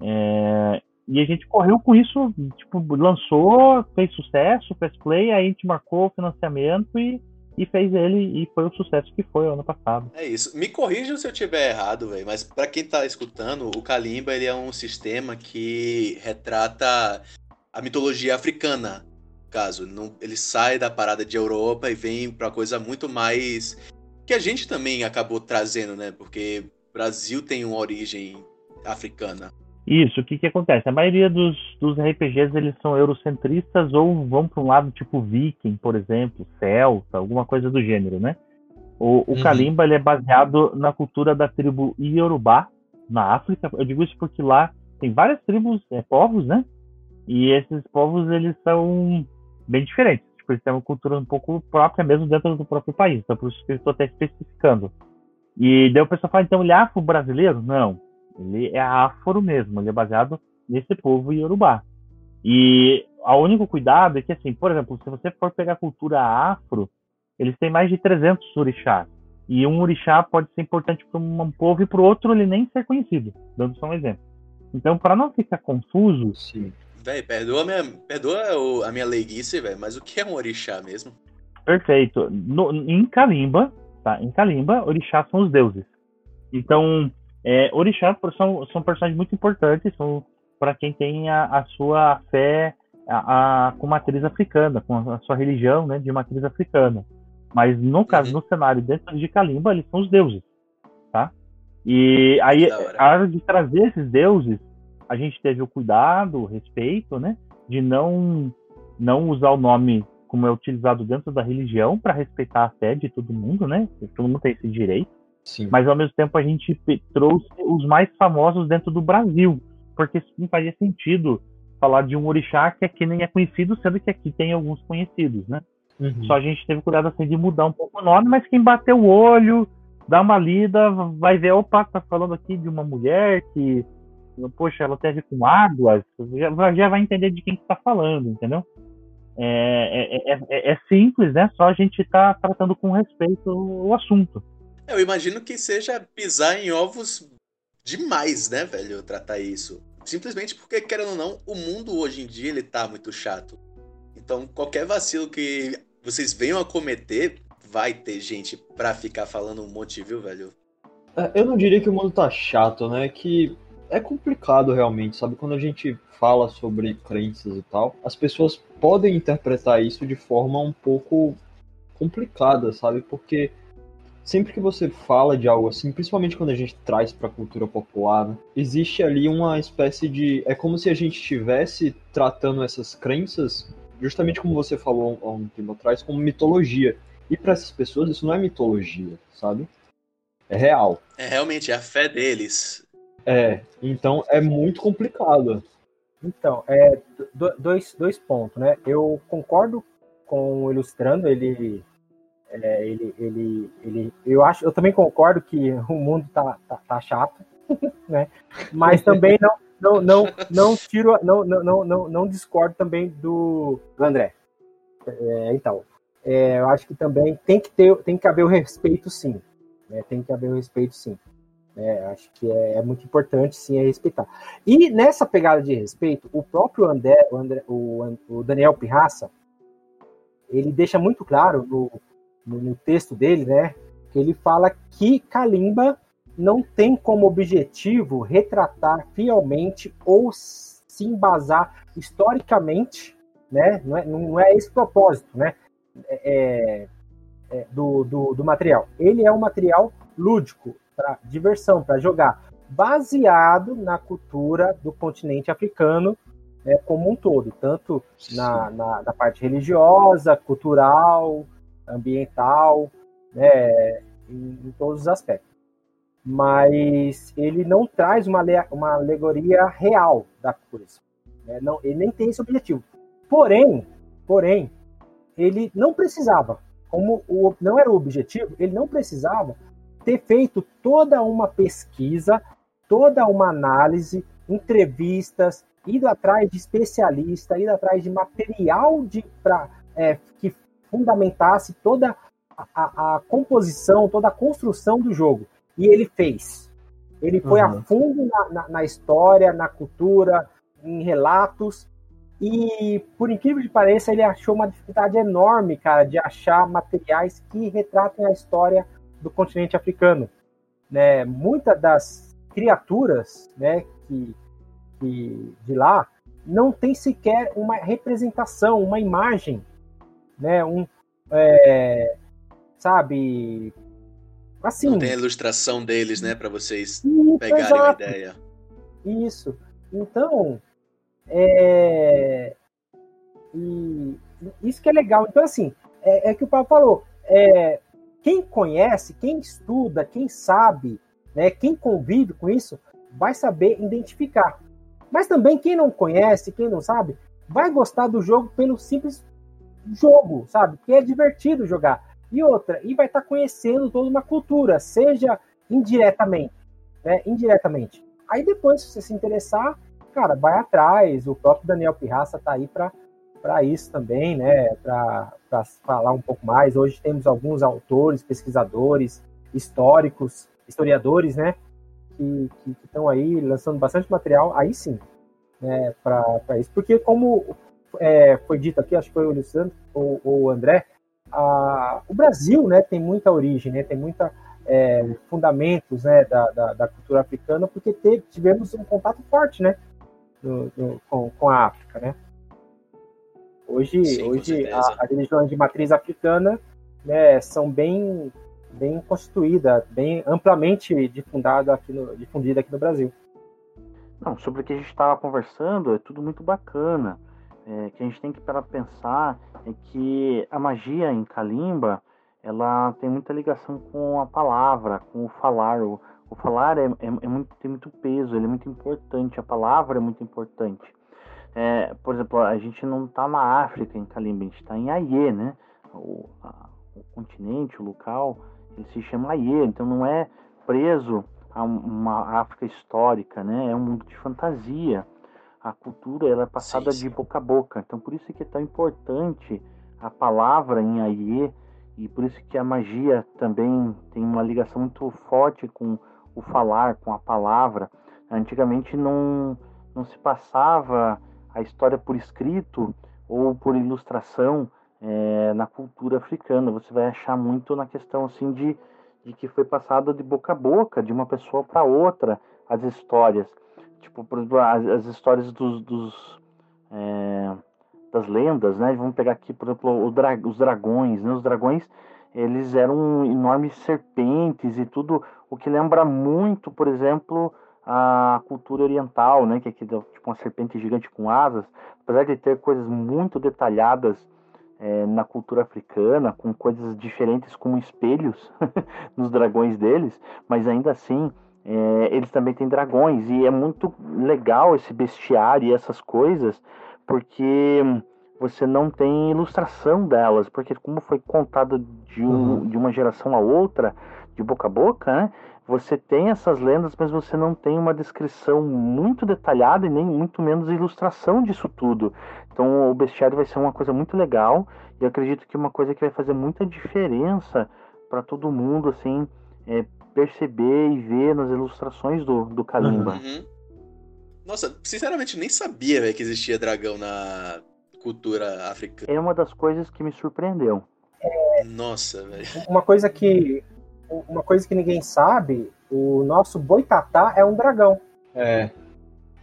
É, e a gente correu com isso, tipo, lançou, fez sucesso, fez play, aí a gente marcou o financiamento e, e fez ele e foi o sucesso que foi ano passado. É isso. Me corrija se eu tiver errado, velho, mas para quem tá escutando, o Kalimba ele é um sistema que retrata a mitologia africana, caso. Não, ele sai da parada de Europa e vem para coisa muito mais que a gente também acabou trazendo, né? Porque Brasil tem uma origem africana. Isso, o que que acontece? A maioria dos, dos RPGs eles são eurocentristas ou vão para um lado tipo viking, por exemplo, celta, alguma coisa do gênero, né? O, o uhum. Kalimba ele é baseado na cultura da tribo Yorubá, na África. Eu digo isso porque lá tem várias tribos, é, povos, né? E esses povos, eles são bem diferentes. Tipo, eles têm uma cultura um pouco própria mesmo dentro do próprio país. Então, por isso que eu estou até especificando. E daí o pessoal fala, então, ele é afro-brasileiro? Não. Ele é afro mesmo. Ele é baseado nesse povo iorubá. E o único cuidado é que, assim, por exemplo, se você for pegar a cultura afro, eles têm mais de 300 orixás. E um orixá pode ser importante para um povo e para o outro ele nem ser conhecido, dando só um exemplo. Então, para não ficar confuso, Sim. Véi, perdoa, minha, perdoa a minha leiguice, velho, mas o que é um orixá mesmo? Perfeito. No, em Kalimba, tá? Em Kalimba, orixás são os deuses. Então, é, orixás são, são personagens muito importantes, são para quem tem a, a sua fé a, a, com matriz africana, com a sua religião né, de matriz africana. Mas no caso, uhum. no cenário dentro de Kalimba, eles são os deuses, tá? E aí, a hora de trazer esses deuses, a gente teve o cuidado, o respeito, né, de não não usar o nome como é utilizado dentro da religião para respeitar a fé de todo mundo, né? Todo mundo tem esse direito. Sim. Mas ao mesmo tempo a gente trouxe os mais famosos dentro do Brasil, porque não faria sentido falar de um orixá que aqui nem é conhecido, sendo que aqui tem alguns conhecidos, né? Uhum. Só a gente teve cuidado assim de mudar um pouco o nome, mas quem bateu o olho, dá uma lida, vai ver, opa, tá falando aqui de uma mulher que, poxa, ela teve com águas, já, já vai entender de quem está falando, entendeu? É, é, é, é, simples, né? Só a gente tá tratando com respeito o assunto. Eu imagino que seja pisar em ovos demais, né, velho, tratar isso. Simplesmente porque, querendo ou não, o mundo hoje em dia ele tá muito chato. Então, qualquer vacilo que vocês venham a cometer, vai ter gente pra ficar falando um monte, viu, velho? É, eu não diria que o mundo tá chato, né? Que é complicado realmente, sabe? Quando a gente fala sobre crenças e tal, as pessoas podem interpretar isso de forma um pouco complicada, sabe? Porque sempre que você fala de algo assim, principalmente quando a gente traz para a cultura popular, né, existe ali uma espécie de é como se a gente estivesse tratando essas crenças, justamente como você falou há um tempo atrás, como mitologia. E para essas pessoas isso não é mitologia, sabe? É real. É realmente é a fé deles. É, então é muito complicado. Então, é, dois, dois pontos, né? Eu concordo com o Ilustrando, ele, é, ele, ele, ele, eu acho, eu também concordo que o mundo tá, tá, tá chato, né? Mas também não, não, não, não tiro, não, não, não, não, discordo também do, do André. É, então, é, eu acho que também tem que ter, tem que haver o respeito, sim. Né? Tem que haver o respeito, sim. É, acho que é, é, muito importante, sim, é respeitar. E nessa pegada de respeito, o próprio André, o, André, o, o Daniel Pirraça, ele deixa muito claro no, no, no, texto dele, né, que ele fala que Kalimba não tem como objetivo retratar fielmente ou se embasar historicamente, né, não é, não é esse propósito, né, é, é, do, do, do material. Ele é um material lúdico, para diversão, para jogar, baseado na cultura do continente africano né, como um todo, tanto na, na, na, parte religiosa, cultural, ambiental, né, em, em, todos os aspectos. Mas ele não traz uma, uma alegoria real da coisa. Né, não, ele nem tem esse objetivo. Porém, porém, ele não precisava, como o, não era o objetivo, ele não precisava ter feito toda uma pesquisa, toda uma análise, entrevistas, ido atrás de especialista, ido atrás de material de, pra, é, que fundamentasse toda a, a, a, composição, toda a construção do jogo. E ele fez. Ele foi uhum. a fundo na, na, na, história, na cultura, em relatos. E, por incrível que pareça, ele achou uma dificuldade enorme, cara, de achar materiais que retratem a história do continente africano. Né? Muitas das criaturas né, que, que de lá não tem sequer uma representação, uma imagem, né, um, é, sabe, assim. Não tem a ilustração deles, né, para vocês isso, pegarem exato. a ideia. Isso. Então, é, e isso que é legal. Então, assim, é, é que o Paulo falou. É, quem conhece, quem estuda, quem sabe, né, quem convive com isso, vai saber identificar. Mas também quem não conhece, quem não sabe, vai gostar do jogo pelo simples jogo, sabe? Que é divertido jogar. E outra, e vai estar tá conhecendo toda uma cultura, seja indiretamente, né? Indiretamente. Aí depois, se você se interessar, cara, vai atrás. O próprio Daniel Pirraça tá aí para para isso também, né? Para falar um pouco mais. Hoje temos alguns autores, pesquisadores, históricos, historiadores, né? Que estão aí lançando bastante material, aí sim, né, para isso. Porque, como é, foi dito aqui, acho que foi o Luciano ou, o André, a, o Brasil né, tem muita origem, né, tem muita é, fundamentos né, da, da, da, cultura africana, porque teve, tivemos um contato forte né, do, do, com, com a África. Né? Hoje, Sim, hoje a, as religiões de matriz africana né, são bem, bem constituídas, bem amplamente difundada aqui no, difundida aqui no Brasil. Não, sobre o que a gente estava conversando, é tudo muito bacana. É, que a gente tem que para pensar é que a magia em Kalimba ela tem muita ligação com a palavra, com o falar. O, o falar é, é, é, muito, tem muito peso, ele é muito importante, a palavra é muito importante. É, por exemplo, a gente não está na África, em Kalimba, a gente está em Aie, né? o, a, o continente, o local, ele se chama Aie, então não é preso a uma África histórica, né? É um mundo de fantasia. A cultura ela é passada sim, sim. de boca a boca. Então por isso que é tão importante a palavra em Aie e por isso que a magia também tem uma ligação muito forte com o falar, com a palavra. Antigamente não, não se passava a história por escrito ou por ilustração é, na cultura africana. Você vai achar muito na questão assim de, de que foi passado de boca a boca, de uma pessoa para outra, as histórias. Tipo, por exemplo, as, as histórias dos, dos é, das lendas, né? Vamos pegar aqui, por exemplo, dra os dragões, né? Os dragões, eles eram enormes serpentes e tudo, o que lembra muito, por exemplo, a cultura oriental, né? Que é tipo uma serpente gigante com asas, apesar de ter coisas muito detalhadas é, na cultura africana, com coisas diferentes como espelhos nos dragões deles, mas ainda assim é, eles também têm dragões e é muito legal esse bestiário e essas coisas, porque você não tem ilustração delas, porque como foi contado de, um, uhum. de uma geração a outra, de boca a boca, né? Você tem essas lendas, mas você não tem uma descrição muito detalhada e nem muito menos ilustração disso tudo. Então o bestiário vai ser uma coisa muito legal e eu acredito que uma coisa que vai fazer muita diferença para todo mundo, assim, é perceber e ver nas ilustrações do, do Kalimba. Uhum. Nossa, sinceramente nem sabia véio, que existia dragão na cultura africana. É uma das coisas que me surpreendeu. Nossa, velho. Uma coisa que uma coisa que ninguém sabe, o nosso boitatá é um dragão. É.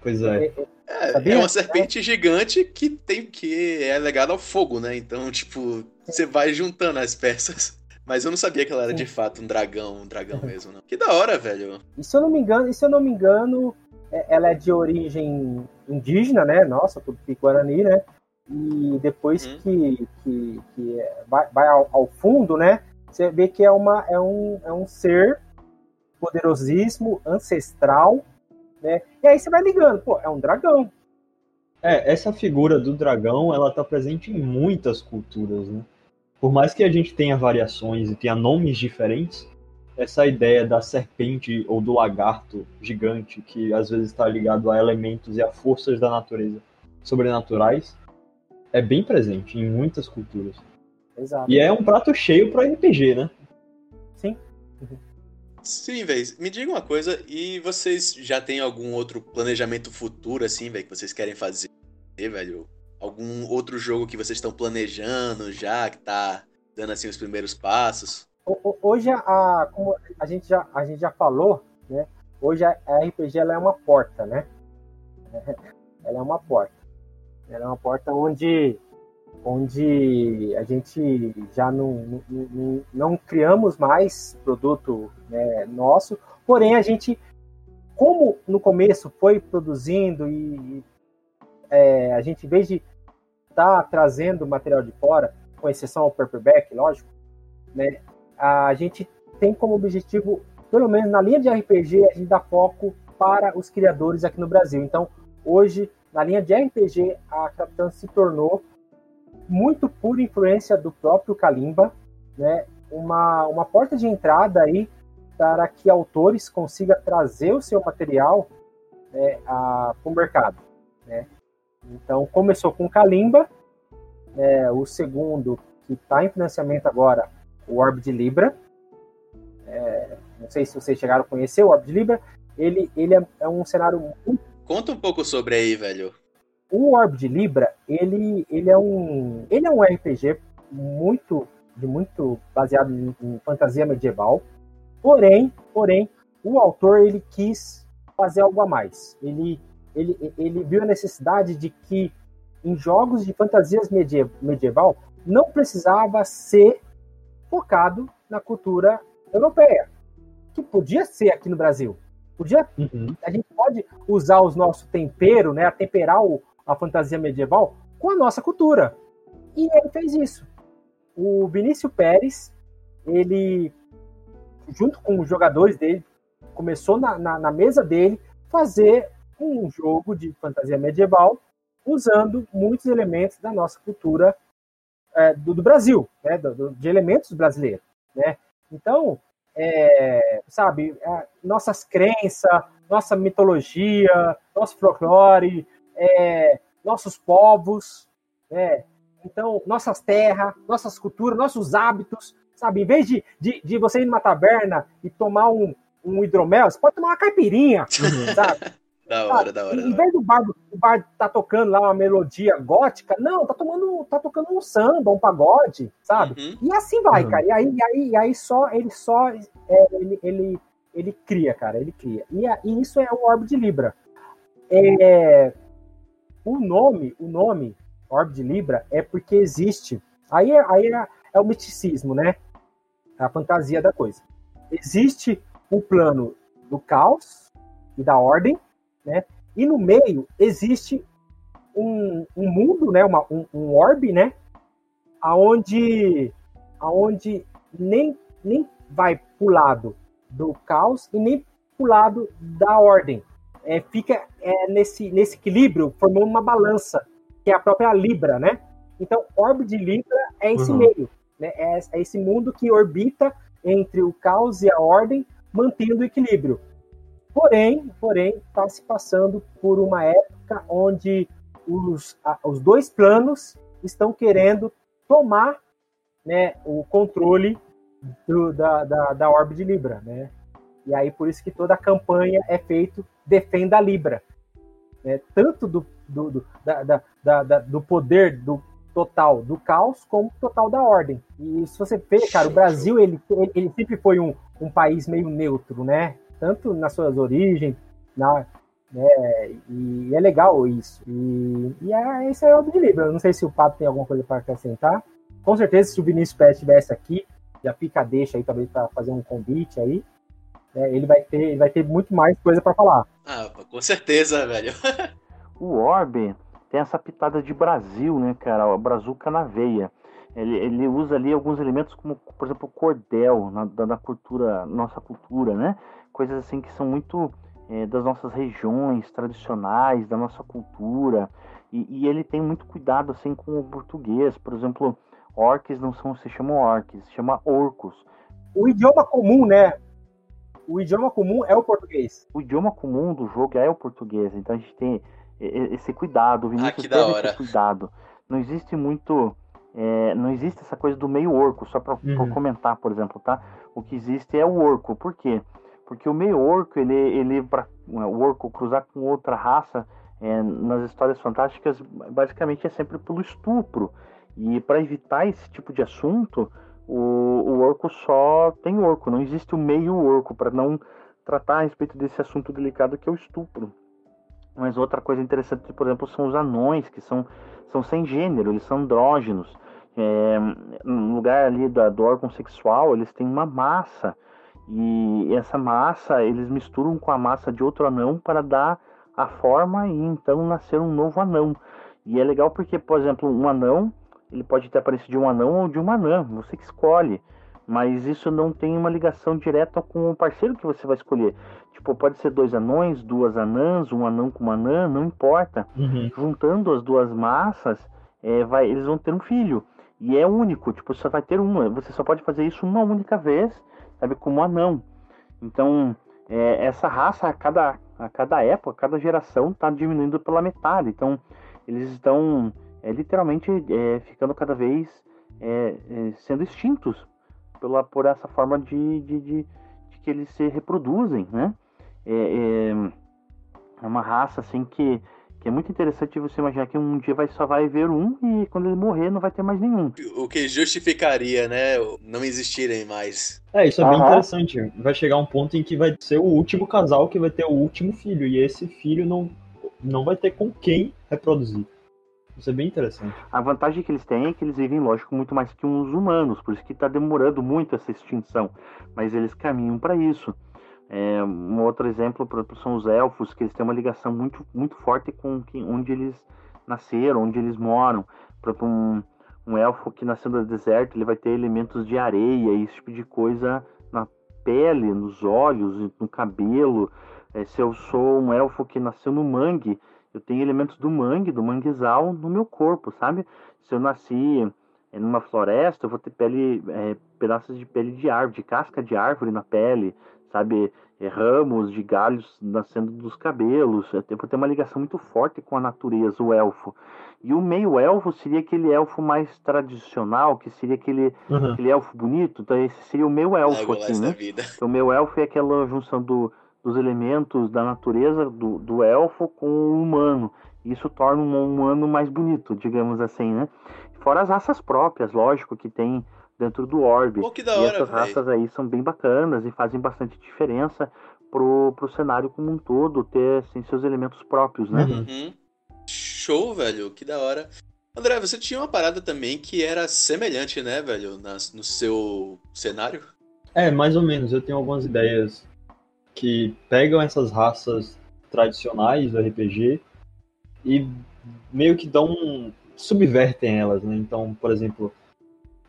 Pois é. É, é, é uma serpente é. gigante que tem que é legada ao fogo, né? Então, tipo, você vai juntando as peças. Mas eu não sabia que ela era de fato um dragão, um dragão mesmo, não. Que da hora, velho. E se eu não me engano, e se eu não me engano, é, ela é de origem indígena, né? Nossa, tupi guarani, né? E depois hum. que, que, que vai, vai ao, ao, fundo, né? Você vê que é, uma, é, um, é um ser poderosíssimo, ancestral, né? E aí você vai ligando, pô, é um dragão. É, essa figura do dragão, ela tá presente em muitas culturas, né? Por mais que a gente tenha variações e tenha nomes diferentes, essa ideia da serpente ou do lagarto gigante, que às vezes está ligado a elementos e a forças da natureza sobrenaturais, é bem presente em muitas culturas. Exato. E é um prato cheio para RPG, né? Sim. Sim, velho. Me diga uma coisa, e vocês já têm algum outro planejamento futuro, assim, velho, que vocês querem fazer, velho? Algum outro jogo que vocês estão planejando já, que tá dando, assim, os primeiros passos? Hoje, a, como a gente já, a gente já falou, né? Hoje a RPG ela é uma porta, né? Ela é uma porta. Ela é uma porta onde, onde a gente já não, não, não criamos mais produto né, nosso, porém a gente, como no começo foi produzindo e é, a gente, em vez de estar tá trazendo material de fora, com exceção ao paperback, lógico, né, a gente tem como objetivo, pelo menos na linha de RPG, a gente dá foco para os criadores aqui no Brasil. Então, hoje, na linha de RPG, a Capitã se tornou muito por influência do próprio Kalimba, né, uma, uma porta de entrada aí para que autores consigam trazer o seu material né, para o mercado. Né? Então, começou com Kalimba, né, o segundo, que está em financiamento agora, o Orb de Libra. É, não sei se vocês chegaram a conhecer o Orb de Libra. Ele, ele é, é um cenário Conta um pouco sobre aí, velho. O Orb de Libra, ele, ele é um ele é um RPG muito de muito baseado em, em fantasia medieval. Porém, porém, o autor ele quis fazer algo a mais. Ele ele, ele viu a necessidade de que em jogos de fantasias medieval não precisava ser focado na cultura europeia, que podia ser aqui no Brasil. Podia, uhum. A gente pode usar os nossos temperos, né, temperar o, a fantasia medieval com a nossa cultura. E ele fez isso. O Vinícius Pérez, ele, junto com os jogadores dele, começou na, na, na mesa dele fazer um jogo de fantasia medieval usando muitos elementos da nossa cultura é, do, do, Brasil, né, do, de elementos brasileiros, né? Então, é, sabe, nossas crenças, nossa mitologia, nosso folclore, é, nossos povos, né? Então, nossas terras, nossas culturas, nossos hábitos, sabe? Em vez de, de, de você ir numa taberna e tomar um, um hidromel, você pode tomar uma caipirinha, uhum. sabe? Da hora, da hora. Em vez do bar, o bar tá tocando lá uma melodia gótica, não, tá tomando, tá tocando um samba, um pagode, sabe? Uhum. E assim vai, uhum. cara. E aí, e aí, e aí só ele só é, ele, ele, ele cria, cara, ele cria. E, e isso é o orbe de Libra. É, o nome, o nome orbe de Libra é porque existe. Aí, é, aí é, é o misticismo, né? A fantasia da coisa. Existe o plano do caos e da ordem, né? E no meio existe um, um mundo, né? Uma, um, um orbe, né? Aonde, aonde nem, nem vai pro lado do caos e nem pro lado da ordem. É, fica é, nesse, nesse equilíbrio, formando uma balança, que é a própria Libra, né? Então, orbe de Libra é esse uhum. meio, né? É, é esse mundo que orbita entre o caos e a ordem, mantendo o equilíbrio. Porém, porém, está se passando por uma época onde os, a, os dois planos estão querendo tomar né, o controle do, da, da, da orbe de Libra, né? E aí por isso que toda a campanha é feito defenda a Libra, né? Tanto do, do, do, da, da, da, do poder do total do caos como total da ordem. E se você vê, cara, o Brasil ele, ele, ele sempre foi um, um país meio neutro, né? tanto nas suas origens, na, né, e é legal isso. E, e é, esse é o de livro. Eu não sei se o Pato tem alguma coisa para acrescentar. Com certeza, se o Vinícius Pérez estivesse aqui, já fica deixa aí também para fazer um convite aí. É, ele vai ter, ele vai ter muito mais coisa para falar. Ah, com certeza, velho. o Orbe tem essa pitada de Brasil, né, cara? O Brazuca na veia. Ele, ele usa ali alguns elementos como, por exemplo, o cordel na, da, da cultura, nossa cultura, né? coisas assim que são muito é, das nossas regiões tradicionais, da nossa cultura. E, e, ele tem muito cuidado assim com o português. Por exemplo, orques não são, se chamam orques, se chama orcos. O idioma comum, né? O idioma comum é o português. O idioma comum do jogo é o português. Então a gente tem esse cuidado. O Vinícius ah, teve esse cuidado. Não existe muito. É, não existe essa coisa do meio orco, só para uhum. comentar, por exemplo, tá? O que existe é o orco. Por quê? Porque o meio orco, ele, ele para o orco cruzar com outra raça, é, nas histórias fantásticas, basicamente é sempre pelo estupro. E para evitar esse tipo de assunto, o, o orco só tem orco, não existe o meio orco para não tratar a respeito desse assunto delicado que é o estupro. Mas outra coisa interessante, por exemplo, são os anões, que são, são sem gênero, eles são andrógenos. É, no lugar ali da, do órgão sexual, eles têm uma massa e essa massa eles misturam com a massa de outro anão para dar a forma e então nascer um novo anão. E é legal porque, por exemplo, um anão, ele pode ter aparecido de um anão ou de uma anã, você que escolhe. Mas isso não tem uma ligação direta com o parceiro que você vai escolher. Tipo, pode ser dois anões, duas anãs, um anão com uma anã, não importa. Uhum. Juntando as duas massas, é, vai, eles vão ter um filho. E é único, tipo, só vai ter uma. Você só pode fazer isso uma única vez sabe, como anão. Então, é, essa raça, a cada, a cada época, a cada geração, está diminuindo pela metade. Então, eles estão é, literalmente é, ficando cada vez é, é, sendo extintos pela, por essa forma de, de, de, de que eles se reproduzem, né? É, é, uma raça assim que que é muito interessante você imaginar que um dia vai, só vai haver um e quando ele morrer não vai ter mais nenhum. O que justificaria, né? Não existirem mais. É, isso é bem interessante. Vai chegar um ponto em que vai ser o último casal que vai ter o último filho. E esse filho não, não vai ter com quem reproduzir. Isso é bem interessante. A vantagem que eles têm é que eles vivem, lógico, muito mais que uns humanos, por isso que está demorando muito essa extinção. Mas eles caminham para isso. É, um outro exemplo são os elfos, que eles têm uma ligação muito, muito forte com quem, onde eles nasceram, onde eles moram. Por um, um elfo que nasceu no deserto, ele vai ter elementos de areia, esse tipo de coisa na pele, nos olhos, no cabelo. É, se eu sou um elfo que nasceu no mangue, eu tenho elementos do mangue, do manguezal no meu corpo, sabe? Se eu nasci é, numa floresta, eu vou ter pele, é, pedaços de pele de árvore, de casca de árvore na pele, sabe? É, ramos de galhos nascendo dos cabelos. Eu vou ter uma ligação muito forte com a natureza, o elfo. E o meio elfo seria aquele elfo mais tradicional, que seria aquele, uhum. aquele elfo bonito. Então esse seria o meio elfo aqui, né? Então, o meio elfo é aquela junção do, dos elementos da natureza do, do elfo com o humano. Isso torna um humano mais bonito, digamos assim, né? Fora as raças próprias, lógico, que tem dentro do orbe. Pô, que da hora, e essas raças aí são bem bacanas e fazem bastante diferença pro, pro cenário como um todo ter assim, seus elementos próprios, né? Uhum. Show, velho, que da hora. André, você tinha uma parada também que era semelhante, né, velho, na, no seu cenário? É, mais ou menos. Eu tenho algumas ideias que pegam essas raças tradicionais do RPG e meio que dão. subvertem elas, né? Então, por exemplo,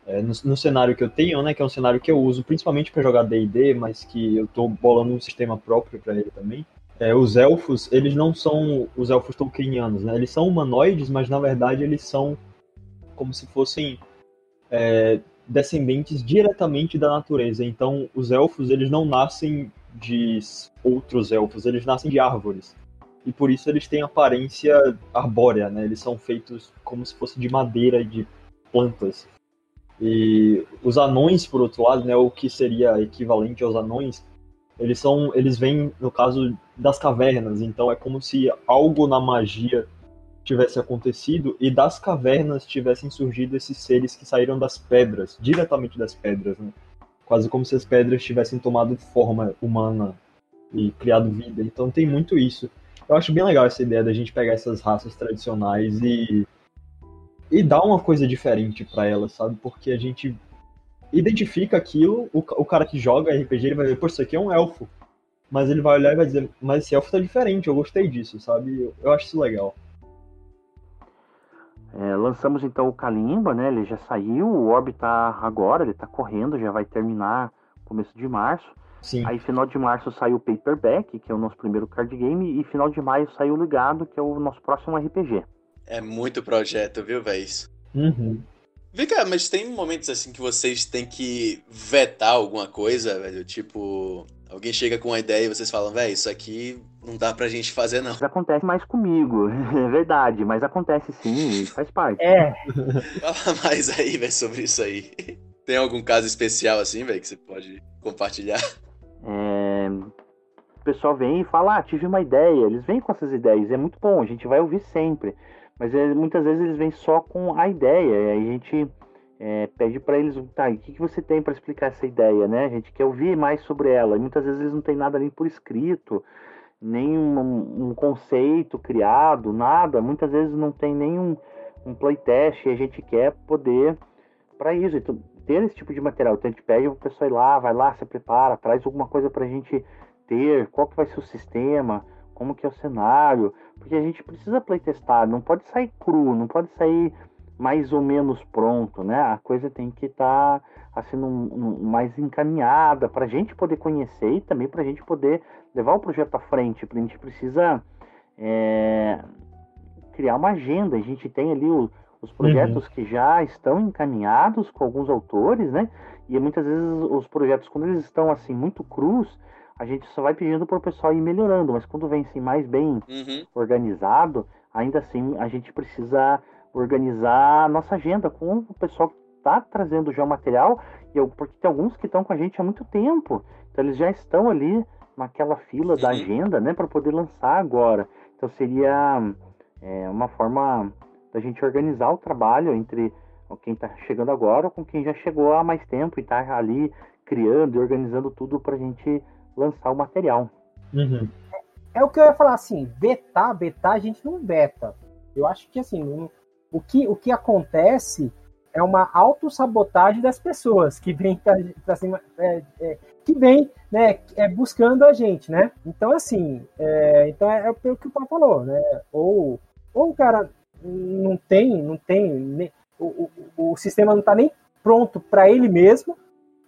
é, no, no, cenário que eu tenho, né, que é um cenário que eu uso principalmente para jogar D&D, mas que eu estou bolando um sistema próprio para ele também, é, os elfos, eles não são os elfos tolkienianos, né? Eles são humanoides, mas na verdade eles são como se fossem é, descendentes diretamente da natureza. Então, os elfos, eles não nascem de outros elfos, eles nascem de árvores. E por isso eles têm aparência arbórea, né? Eles são feitos como se fosse de madeira e de plantas. E os anões, por outro lado, né, o que seria equivalente aos anões, eles são, eles vêm no caso das cavernas, então é como se algo na magia tivesse acontecido e das cavernas tivessem surgido esses seres que saíram das pedras, diretamente das pedras, né? Quase como se as pedras tivessem tomado forma humana e criado vida. Então tem muito isso. Eu acho bem legal essa ideia da gente pegar essas raças tradicionais e e dar uma coisa diferente para elas, sabe? Porque a gente identifica aquilo, o, o cara que joga RPG, ele vai ver, pô, isso aqui é um elfo. Mas ele vai olhar e vai dizer, mas esse elfo tá diferente, eu gostei disso, sabe? Eu, eu acho isso legal. É, lançamos então o Kalimba, né? Ele já saiu, o Orb tá agora, ele tá correndo, já vai terminar começo de março. Sim. Aí final de março saiu o Paperback, que é o nosso primeiro card game, e final de maio saiu o Ligado, que é o nosso próximo RPG. É muito projeto, viu, véi? Uhum. Vem cá, mas tem momentos assim que vocês têm que vetar alguma coisa, velho? Tipo, alguém chega com uma ideia e vocês falam, velho, isso aqui não dá pra gente fazer, não. Isso acontece mais comigo, é verdade, mas acontece sim, faz parte. É. Fala mais aí, velho, sobre isso aí. Tem algum caso especial assim, velho, que você pode compartilhar? É... O pessoal vem e fala, ah, tive uma ideia. Eles vêm com essas ideias, é muito bom, a gente vai ouvir sempre. Mas é, muitas vezes eles vêm só com a ideia, e aí a gente é, pede para eles, tá, o que, que você tem para explicar essa ideia, né? A gente quer ouvir mais sobre ela. E muitas vezes eles não têm nada nem por escrito, nem um, um conceito criado, nada. Muitas vezes não tem nenhum um playtest e a gente quer poder para isso. Então, ter esse tipo de material. Então a gente pede o pessoal ir lá, vai lá, se prepara, traz alguma coisa para a gente ter, qual que vai ser o sistema, como que é o cenário, porque a gente precisa playtestar, não pode sair cru, não pode sair mais ou menos pronto, né? A coisa tem que estar tá, assim, um, um, mais encaminhada para a gente poder conhecer e também para a gente poder levar o projeto à frente. A gente precisa é, criar uma agenda. A gente tem ali o, os projetos uhum. que já estão encaminhados com alguns autores, né? E muitas vezes os projetos, quando eles estão assim muito crus, a gente só vai pedindo para o pessoal ir melhorando, mas quando vem assim mais bem uhum. organizado, ainda assim a gente precisa organizar a nossa agenda com o pessoal que está trazendo já o material, e eu, porque tem alguns que estão com a gente há muito tempo, então eles já estão ali naquela fila da agenda, né, para poder lançar agora. Então seria é, uma forma da gente organizar o trabalho entre quem está chegando agora com quem já chegou há mais tempo e está ali criando e organizando tudo para a gente lançar o material. Uhum. É, é, o que eu ia falar assim, vetar, vetar a gente não veta. Eu acho que assim, um, o, que, o que acontece é uma autossabotagem das pessoas que vem pra, cima, é, é, que vem né, é, buscando a gente, né? Então, assim, é, então é, é, o que o Paulo falou, né? Ou, ou o cara não tem, não tem, nem, o, o, o sistema não está nem pronto para ele mesmo,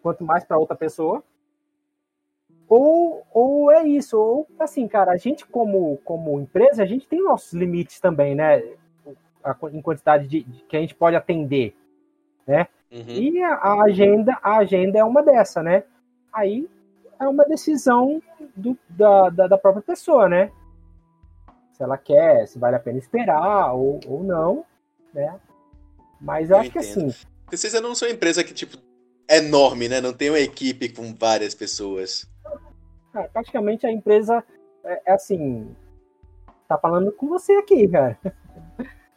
quanto mais para outra pessoa, ou, ou é isso, ou assim, cara, a gente como, como empresa, a gente tem nossos limites também, né? A, em quantidade de, de, que a gente pode atender. né? Uhum. E a, a, agenda, a agenda é uma dessa, né? Aí é uma decisão do, da, da, da, própria pessoa, né? Se ela quer, se vale a pena esperar ou, ou não, né? Mas eu, eu acho entendo. que assim. Vocês não são uma empresa que, tipo, é enorme, né? Não tem uma equipe com várias pessoas. Ah, praticamente a empresa é, é assim. Tá falando com você aqui, cara.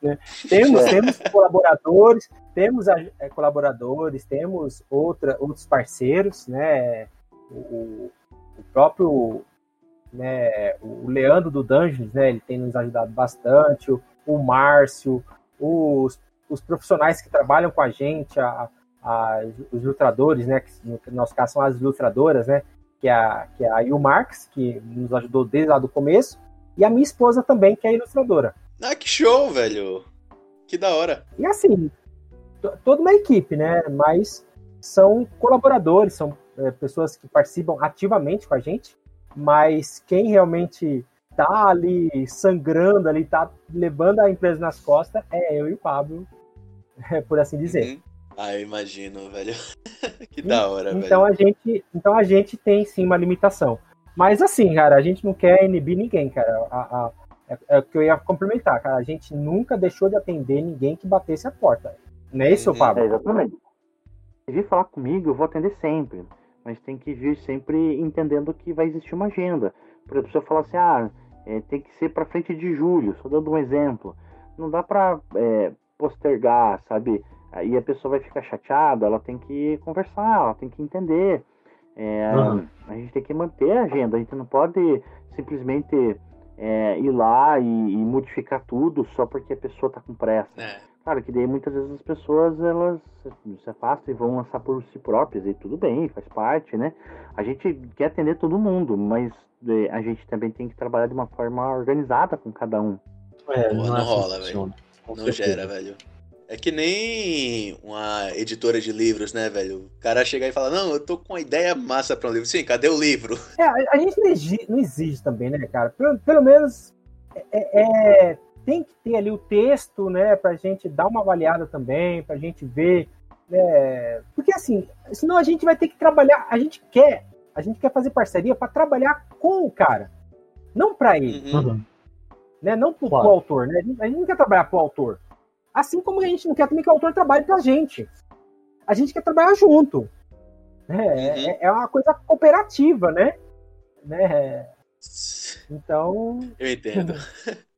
Né? Temos, temos colaboradores, temos é, colaboradores, temos outra, outros parceiros, né? O, o próprio né, o Leandro do Dungeons, né? Ele tem nos ajudado bastante, o, o Márcio, os, os profissionais que trabalham com a gente, a, a, os ilustradores, né? Que no nosso caso são as ilustradoras, né? Que é a, que é a Marx, que nos ajudou desde lá do começo, e a minha esposa também, que é ilustradora. Ah, que show, velho! Que da hora. E assim, toda uma equipe, né? Mas são colaboradores, são é, pessoas que participam ativamente com a gente, mas quem realmente tá ali sangrando, ali tá levando a empresa nas costas é eu e o Pablo, por assim dizer. Uhum. Ah, eu imagino, velho. que da hora, então velho. A gente, então a gente tem sim uma limitação. Mas assim, cara, a gente não quer inibir ninguém, cara. A, a, é, é o que eu ia complementar, cara. A gente nunca deixou de atender ninguém que batesse a porta. Não é isso. Pablo? É, exatamente. Se vir falar comigo, eu vou atender sempre. Mas tem que vir sempre entendendo que vai existir uma agenda. Por exemplo, se eu falar assim, ah, é, tem que ser para frente de julho, só dando um exemplo. Não dá para é, postergar, sabe? Aí a pessoa vai ficar chateada, ela tem que conversar, ela tem que entender. É, uhum. A gente tem que manter a agenda, a gente não pode simplesmente é, ir lá e, e, modificar tudo só porque a pessoa está com pressa. É. Claro que daí muitas vezes as pessoas elas se afastam e vão lançar por si próprias e tudo bem, faz parte, né? A gente quer atender todo mundo, mas é, a gente também tem que trabalhar de uma forma organizada com cada um. É, não, não é rola, velho. Não gera, velho. É que nem uma editora de livros, né, velho? O cara chega e fala, não, eu tô com uma ideia massa pra um livro. Sim, cadê o livro? É, a, gente não exige, não exige, também, né, cara? Pelo, pelo menos é, é, tem que ter ali o texto, né, pra gente dar uma avaliada também, pra gente ver, né? Porque assim, senão a gente vai ter que trabalhar, a gente quer, a gente quer fazer parceria para trabalhar com o cara, não para ele. Uhum. Né? Não pro, claro. pro autor, né? A gente não quer trabalhar pro autor. Assim como a gente não quer também que o autor trabalhe pra gente. A gente quer trabalhar junto. É, uhum. é, é uma coisa cooperativa, né? né? Então. Eu entendo.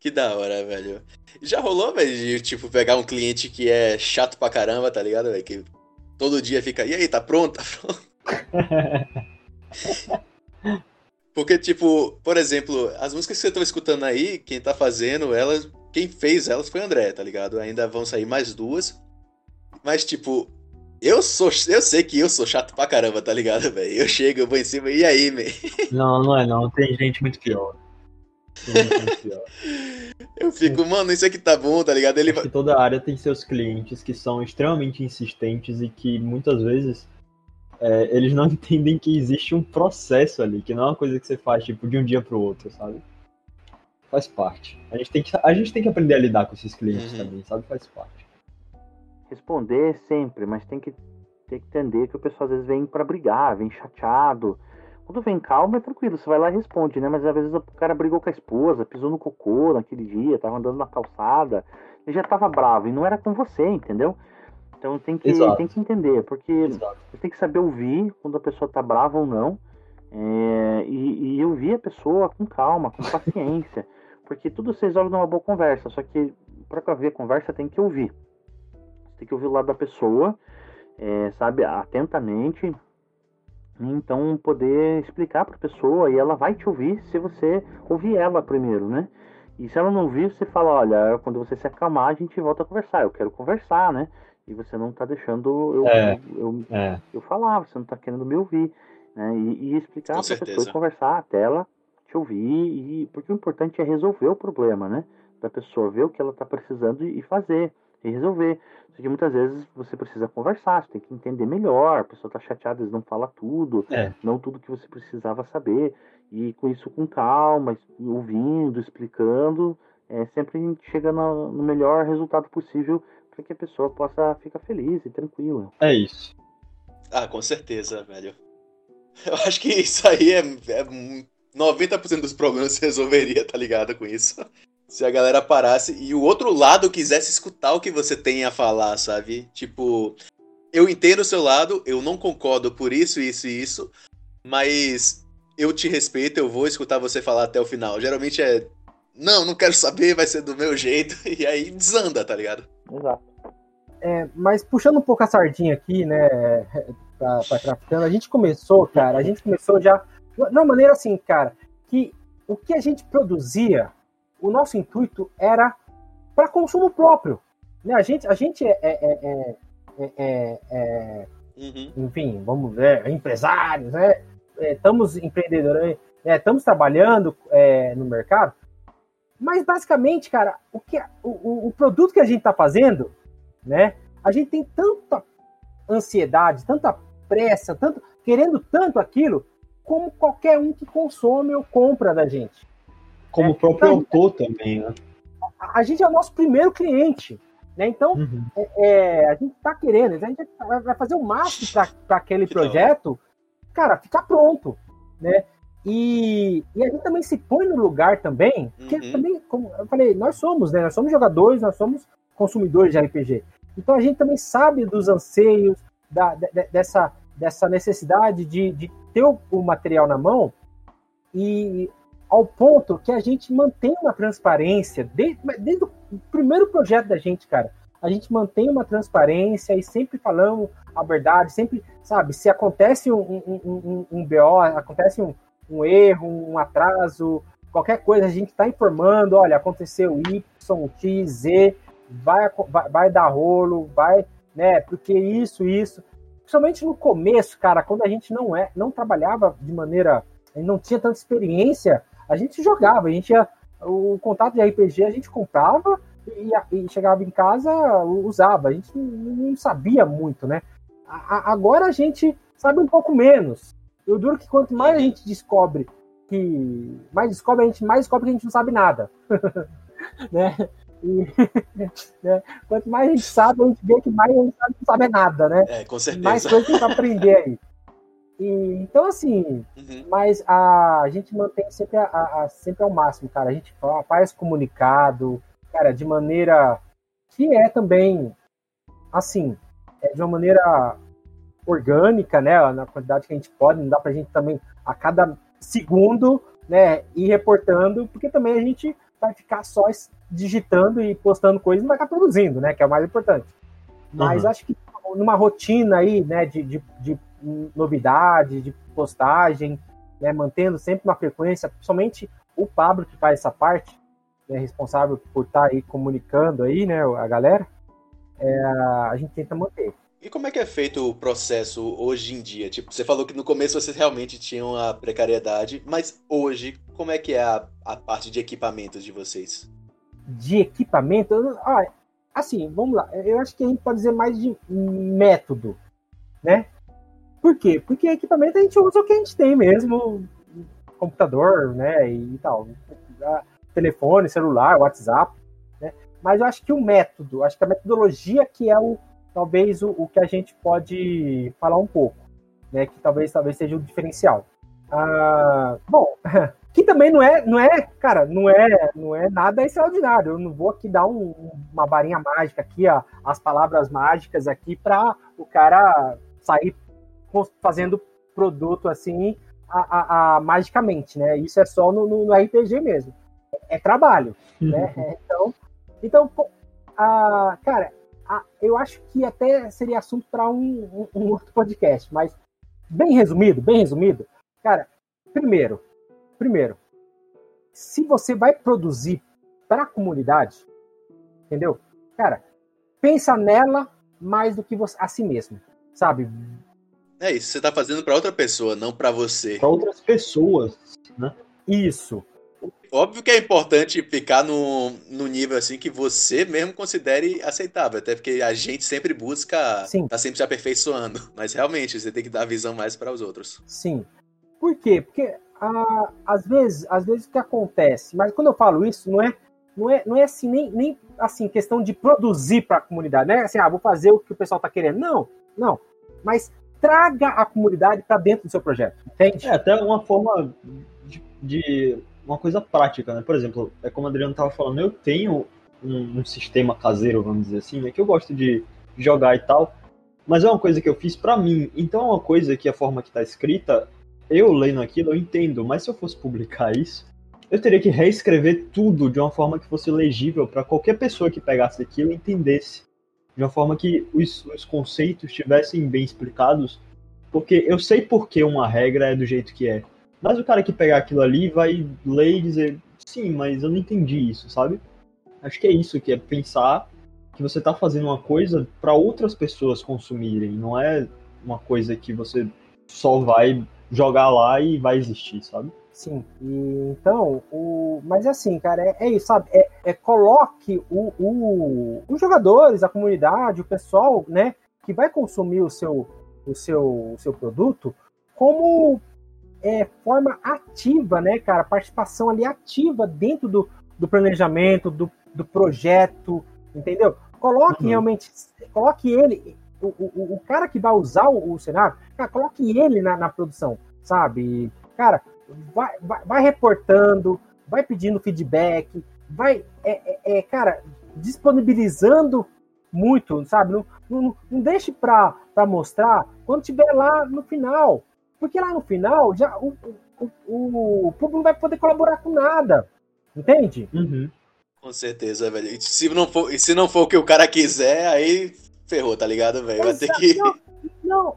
que da hora, velho. Já rolou, velho, de tipo, pegar um cliente que é chato pra caramba, tá ligado, velho? Que todo dia fica, e aí, tá pronto? Tá pronto? Porque, tipo, por exemplo, as músicas que você tá escutando aí, quem tá fazendo, elas quem fez elas foi o André, tá ligado? Ainda vão sair mais duas. Mas, tipo, eu sou. Eu sei que eu sou chato pra caramba, tá ligado, velho? Eu chego, eu vou em cima, e aí, man? Não, não é não. Tem gente muito pior. eu fico, mano, isso aqui tá bom, tá ligado? Ele Acho que toda área tem seus clientes que são extremamente insistentes e que muitas vezes é, eles não entendem que existe um processo ali, que não é uma coisa que você faz tipo de um dia pro outro, sabe? Faz parte. A gente tem que, a gente tem que aprender a lidar com esses clientes uhum. também, sabe? Faz parte. Responder sempre, mas tem que, tem que entender que o pessoal às vezes vem para brigar, vem chateado. Quando vem calmo, é tranquilo, você vai lá e responde, né? Mas às vezes o cara brigou com a esposa, pisou no cocô naquele dia, tava andando na calçada, ele já tava bravo e não era com você, entendeu? Então tem que, tem que entender, porque Exato. você tem que saber ouvir quando a pessoa tá brava ou não. É, e, e ouvir a pessoa com calma, com paciência. Porque tudo se resolve numa boa conversa, só que para haver conversa tem que ouvir. Você tem que ouvir o lado da pessoa, é, sabe, atentamente. Então poder explicar para a pessoa e ela vai te ouvir se você ouvir ela primeiro, né? E se ela não ouvir, você fala, olha, quando você se acalmar, a gente volta a conversar. Eu quero conversar, né? E você não está deixando eu, é, eu, eu, é. eu, falar, você não está querendo me ouvir. Né? E, e explicar para a pessoa e conversar até ela te ouvir e porque o importante é resolver o problema, né? Da pessoa ver o que ela está precisando e fazer e resolver. Só que muitas vezes você precisa conversar, você tem que entender melhor, a pessoa está chateada, às vezes não fala tudo, é. não tudo que você precisava saber. E com isso com calma, ouvindo, explicando, é, sempre a gente chega no, no melhor resultado possível para que a pessoa possa ficar feliz e tranquila. É isso. Ah, com certeza, velho. Eu acho que isso aí é, é 90% dos problemas se resolveria, tá ligado com isso? Se a galera parasse e o outro lado quisesse escutar o que você tem a falar, sabe? Tipo, eu entendo o seu lado, eu não concordo por isso, isso e isso, mas eu te respeito, eu vou escutar você falar até o final. Geralmente é, não, não quero saber, vai ser do meu jeito, e aí desanda, tá ligado? Exato. É, mas puxando um pouco a sardinha aqui, né, pra, pra Craftando, a gente começou, cara, a gente começou já, de uma maneira assim, cara, que o que a gente produzia o nosso intuito era para consumo próprio. Né? A gente, a gente é, é, é, é uhum. enfim, vamos ver, empresários, né? estamos empreendedores, estamos trabalhando no mercado, mas basicamente, cara, o, que, o, o produto que a gente está fazendo, né? A gente tem tanta ansiedade, tanta pressa, tanto querendo tanto aquilo, como qualquer um que consome ou compra da gente. Como o próprio então, autor também, né? A, a, gente é o nosso primeiro cliente. Né? Então, uhum. é, é, a gente está querendo, a gente vai fazer o máximo para aquele projeto, cara, ficar pronto. Né? E, e a gente também se põe no lugar também, porque uhum. também, como eu falei, nós somos, né? Nós somos jogadores, nós somos consumidores de RPG. Então a gente também sabe dos anseios, da, de, dessa, dessa necessidade de, de ter o, o material na mão e ao ponto que a gente mantém uma transparência, desde, desde o primeiro projeto da gente, cara. A gente mantém uma transparência e sempre falamos a verdade, sempre, sabe, se acontece um, um, um, um BO, acontece um, um erro, um atraso, qualquer coisa, a gente está informando, olha, aconteceu Y, X, Z, vai, vai, vai dar rolo, vai, né, porque isso, isso. Principalmente no começo, cara, quando a gente não é, não trabalhava de maneira, não tinha tanta experiência, a gente jogava, a gente ia, o contato de RPG a gente comprava e, e chegava em casa, usava. A gente não sabia muito, né? A, agora a gente sabe um pouco menos. Eu duro que quanto mais a gente descobre que mais descobre, a gente mais descobre que a gente não sabe nada. né? E, né? Quanto mais a gente sabe, a gente vê que mais a gente sabe, não sabe nada, né? É, com certeza. Mais coisas que aprender aí. E, então, assim, uhum. mas a, a, gente mantém sempre, a, a, sempre ao máximo, cara. A gente faz comunicado, cara, de maneira que é também, assim, é de uma maneira orgânica, né? Na quantidade que a gente pode, não dá pra gente também a cada segundo, né, ir reportando, porque também a gente vai ficar só digitando e postando coisas e não vai ficar produzindo, né? Que é o mais importante. Mas uhum. acho que numa rotina aí, né, de, de, de novidade, de postagem, né, mantendo sempre uma frequência, principalmente o Pablo que faz essa parte, é responsável por estar tá aí comunicando aí, né, a galera, é, a gente tenta manter. E como é que é feito o processo hoje em dia? Tipo, você falou que no começo vocês realmente tinham a precariedade, mas hoje, como é que é a, a parte de equipamentos de vocês? De equipamento? Ah, assim, vamos lá. Eu acho que a gente pode dizer mais de método, né? Por quê? Porque equipamento a gente usa o que a gente tem mesmo, computador, né, e tal. Telefone, celular, WhatsApp, né? Mas eu acho que o método, acho que a metodologia que é o talvez o, o que a gente pode falar um pouco, né, que talvez talvez seja o diferencial. Ah, bom, que também não é, não é, cara, não é, não é nada extraordinário. Eu não vou aqui dar um, uma varinha mágica aqui, ó, as palavras mágicas aqui para o cara sair fazendo produto assim a, a, a, magicamente, né? Isso é só no, no, RPG mesmo. É, é trabalho, né? É, então, então a, cara, eu acho que até seria assunto para um, um, um, outro podcast, mas bem resumido, bem resumido, cara. Primeiro, primeiro, se você vai produzir para a comunidade, entendeu? Cara, pensa nela mais do que você, a si mesmo, sabe? É isso, você tá fazendo para outra pessoa, não para você. Para outras pessoas, né? Isso. Óbvio que é importante ficar no, no nível assim que você mesmo considere aceitável, até porque a gente sempre busca Sim. tá sempre se aperfeiçoando, mas realmente você tem que dar visão mais para os outros. Sim. Por quê? Porque ah, às vezes, às vezes o que acontece, mas quando eu falo isso, não é não é, não é assim, nem, nem assim, questão de produzir para a comunidade, né? Assim, ah, vou fazer o que o pessoal está querendo. Não, não. Mas traga a comunidade para dentro do seu projeto, entende? É até uma forma de, de, uma coisa prática, né? Por exemplo, é como o Adriano estava falando, eu tenho um, um, sistema caseiro, vamos dizer assim, né? Que eu gosto de jogar e tal, mas é uma coisa que eu fiz para mim. Então é uma coisa que a forma que está escrita, eu lendo aquilo, eu entendo, mas se eu fosse publicar isso, eu teria que reescrever tudo de uma forma que fosse legível para qualquer pessoa que pegasse aquilo e entendesse. De uma forma que os, os conceitos estivessem bem explicados, porque eu sei por que uma regra é do jeito que é. Mas o cara que pegar aquilo ali vai ler e dizer, sim, mas eu não entendi isso, sabe? Acho que é isso, que é pensar que você está fazendo uma coisa para outras pessoas consumirem, não é uma coisa que você só vai jogar lá e vai existir, sabe? Sim, e, então, o, mas é assim, cara, é, é isso, sabe? É, é coloque o, o, os jogadores, a comunidade, o pessoal, né, que vai consumir o seu, o seu, o seu produto como é, forma ativa, né, cara? Participação ali ativa dentro do, do planejamento, do, do projeto, entendeu? Coloque uhum. realmente, coloque ele, o, o, o, cara que vai usar o, o cenário, cara, coloque ele na, na produção, sabe? Cara, vai, vai, vai reportando, vai pedindo feedback, vai, é, é, é cara, disponibilizando muito, sabe? Não, não, não deixe para mostrar quando tiver lá no final. Porque lá no final, já o, o, o público não vai poder colaborar com nada. Entende? Uhum. Com certeza, velho. E se não for, se não for o que o cara quiser, aí ferrou, tá ligado, velho? Vai ter que. Não, não,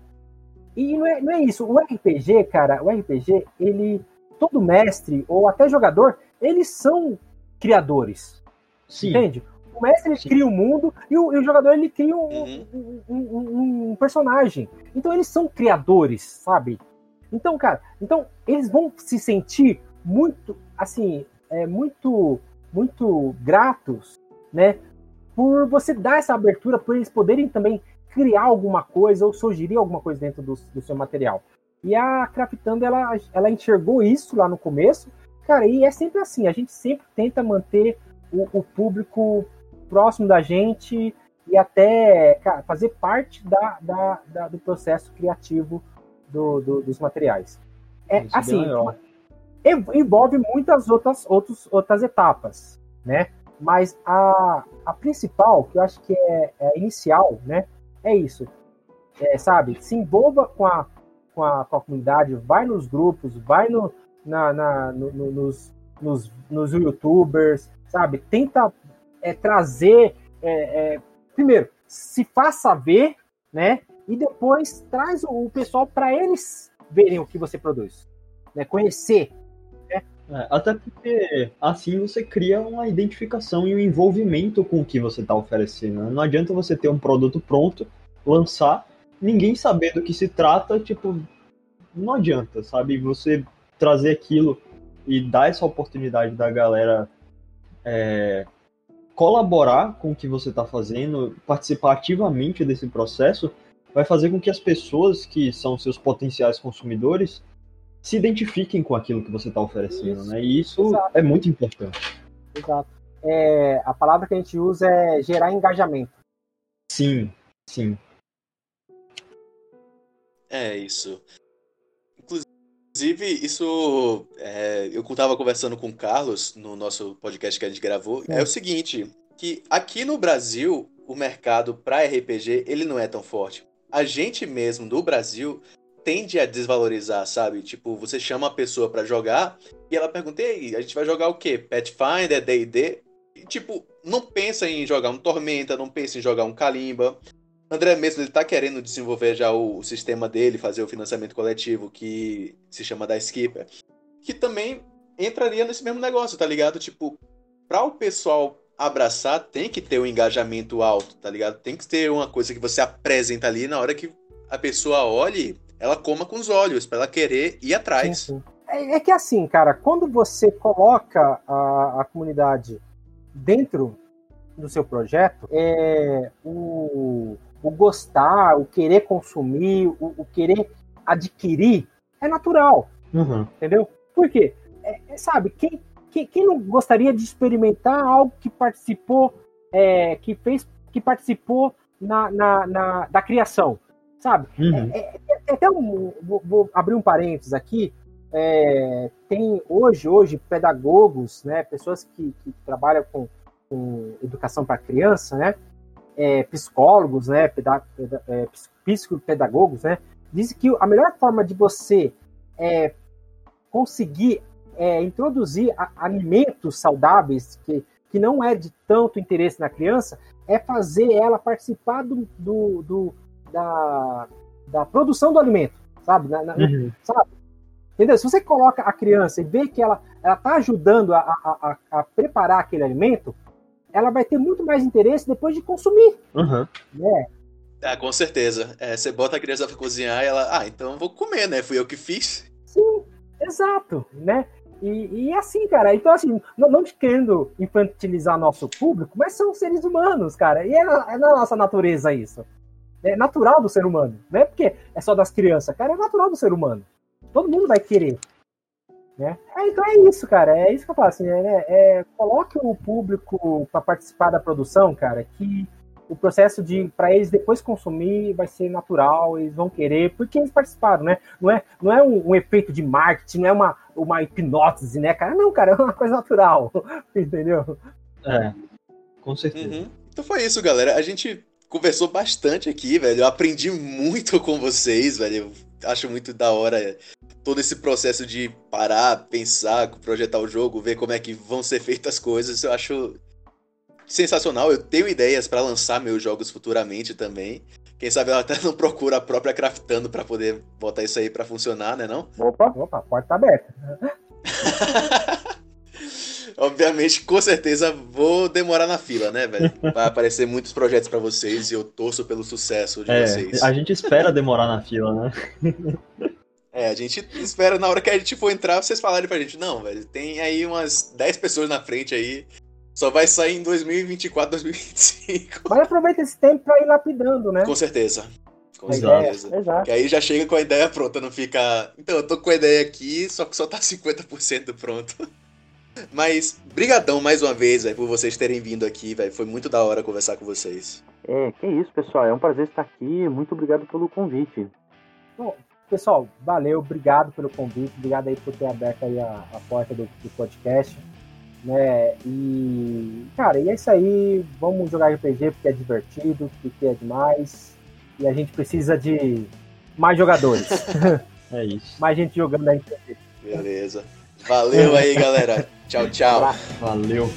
e não é, não é isso. O RPG, cara, o RPG, ele. Todo mestre, ou até jogador, eles são criadores. Sim. Entende? O mestre ele cria o um mundo e o, e o, jogador ele cria um, uhum. um, um, um, personagem. Então eles são criadores, sabe? Então, cara, então eles vão se sentir muito, assim, é, muito, muito gratos, né? Por você dar essa abertura, por eles poderem também criar alguma coisa ou sugerir alguma coisa dentro do, do seu material. E a Craftando, ela, ela enxergou isso lá no começo, cara, e é sempre assim, a gente sempre tenta manter o, o público próximo da gente e até cara, fazer parte da, da, da, do processo criativo do, do, dos materiais. É, é assim, envolve muitas outras, outros, outras etapas, né? Mas a, a principal, que eu acho que é, é inicial, né? é isso. É, sabe? Se envolva com a, com a, com a comunidade, vai nos grupos, vai no, na, na no, no, nos, nos, nos youtubers, sabe? Tenta é, trazer. É, é, primeiro, se faça ver, né? E depois traz o, o pessoal para eles verem o que você produz, né? Conhecer. É, até porque assim você cria uma identificação e um envolvimento com o que você está oferecendo. Né? Não adianta você ter um produto pronto lançar, ninguém saber do que se trata, tipo, não adianta, sabe? Você trazer aquilo e dar essa oportunidade da galera é, colaborar com o que você está fazendo, participar ativamente desse processo, vai fazer com que as pessoas que são seus potenciais consumidores se identifiquem com aquilo que você está oferecendo, isso. né? E isso Exato. é muito importante. Exato. É, a palavra que a gente usa é gerar engajamento. Sim, sim. É isso. Inclusive, isso. É, eu estava conversando com o Carlos no nosso podcast que a gente gravou. É, é o seguinte: que aqui no Brasil, o mercado para RPG ele não é tão forte. A gente mesmo do Brasil tende a desvalorizar, sabe? Tipo, você chama a pessoa para jogar e ela pergunta: e aí, a gente vai jogar o quê? Pathfinder, DD? E, tipo, não pensa em jogar um Tormenta, não pensa em jogar um Kalimba. André mesmo ele tá querendo desenvolver já o sistema dele, fazer o financiamento coletivo que se chama da Skipper, que também entraria nesse mesmo negócio, tá ligado? Tipo, para o pessoal abraçar, tem que ter um engajamento alto, tá ligado? Tem que ter uma coisa que você apresenta ali na hora que a pessoa olhe, ela coma com os olhos, para ela querer ir atrás. Sim, sim. É, é, que assim, cara, quando você coloca a, a comunidade dentro do seu projeto, é, o, o gostar, o querer consumir, o, o querer adquirir, é natural. Uhum. Entendeu? Por quê? É, é, sabe, quem, quem, quem não gostaria de experimentar algo que participou, é, que fez, que participou na, na, na da criação, sabe? Uhum. É, é, é, até um, vou, vou, abrir um parênteses aqui. É, tem hoje, hoje pedagogos, né, pessoas que, que trabalham com, com educação para criança, né, é, psicólogos, né, peda, peda, é, psicopedagogos, né, dizem que a melhor forma de você é, conseguir é, introduzir a, alimentos saudáveis que, que não é de tanto interesse na criança é fazer ela participar do, do, do da, da produção do alimento, sabe? Na, na, uhum. sabe? Entendeu? Se você coloca a criança e vê que ela está ajudando a, a, a, a, preparar aquele alimento, ela vai ter muito mais interesse depois de consumir. Uhum. Né? Ah, com certeza. É, você bota a criança para cozinhar e ela, ah, então eu vou comer, né? Fui eu que fiz. Sim, exato, né? E, e assim, cara, então assim, não, não querendo infantilizar nosso público, mas são seres humanos, cara. E é, é na nossa natureza isso. É natural do ser humano. Não é porque é só das crianças, cara, é natural do ser humano. Todo mundo vai querer. Né? É, então é isso, cara. É isso que eu falo assim. É, é coloque o público para participar da produção, cara, que o processo de para eles depois consumir vai ser natural, eles vão querer, porque eles participaram, né? Não é, não é um, um efeito de marketing, não é uma, uma hipnose, né, cara? Não, cara, é uma coisa natural, entendeu? É, com certeza. Uhum. Então foi isso, galera. A gente conversou bastante aqui, velho. Eu aprendi muito com vocês, velho. Eu acho muito da hora todo esse processo de parar, pensar, projetar o jogo, ver como é que vão ser feitas as coisas. Eu acho sensacional. Eu tenho ideias para lançar meus jogos futuramente também. Quem sabe ela até não procura a própria Craftando para poder botar isso aí para funcionar, né não? Opa, opa, porta tá aberta. Obviamente, com certeza vou demorar na fila, né, velho? Vai aparecer muitos projetos para vocês e eu torço pelo sucesso de é, vocês. A gente espera demorar na fila, né? É, a gente espera na hora que a gente for entrar, vocês falarem pra gente, não, velho, tem aí umas 10 pessoas na frente aí, só vai sair em 2024, 2025. Mas aproveita esse tempo pra ir lapidando, né? Com certeza. Com certeza. Ideia, que aí já chega com a ideia pronta, não fica. Então, eu tô com a ideia aqui, só que só tá 50% pronto. Mas, brigadão mais uma vez, véio, por vocês terem vindo aqui, velho. Foi muito da hora conversar com vocês. É, que isso, pessoal. É um prazer estar aqui. Muito obrigado pelo convite. Bom, pessoal, valeu. Obrigado pelo convite. Obrigado aí por ter aberto aí a, a porta do, do podcast né? E, cara, e é isso aí. Vamos jogar RPG porque é divertido, porque é demais. E a gente precisa de mais jogadores. É isso. mais gente jogando RPG. Beleza. Valeu aí, galera. tchau, tchau. Valeu.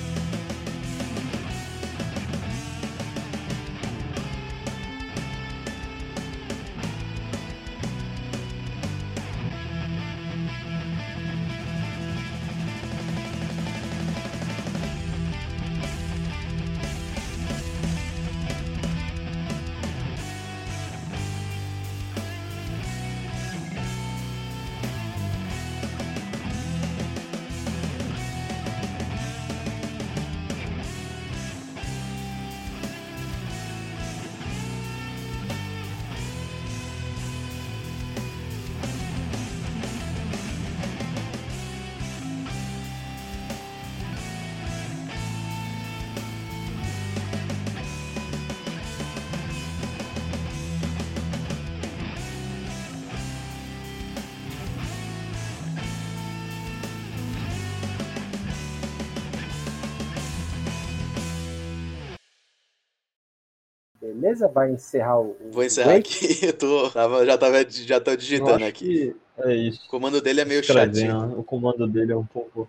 Beleza? Vai encerrar o. Vou encerrar break? aqui. Eu tô, tava, já, tava, já tô digitando aqui. É isso. O comando dele é meio chato. O comando dele é um pouco.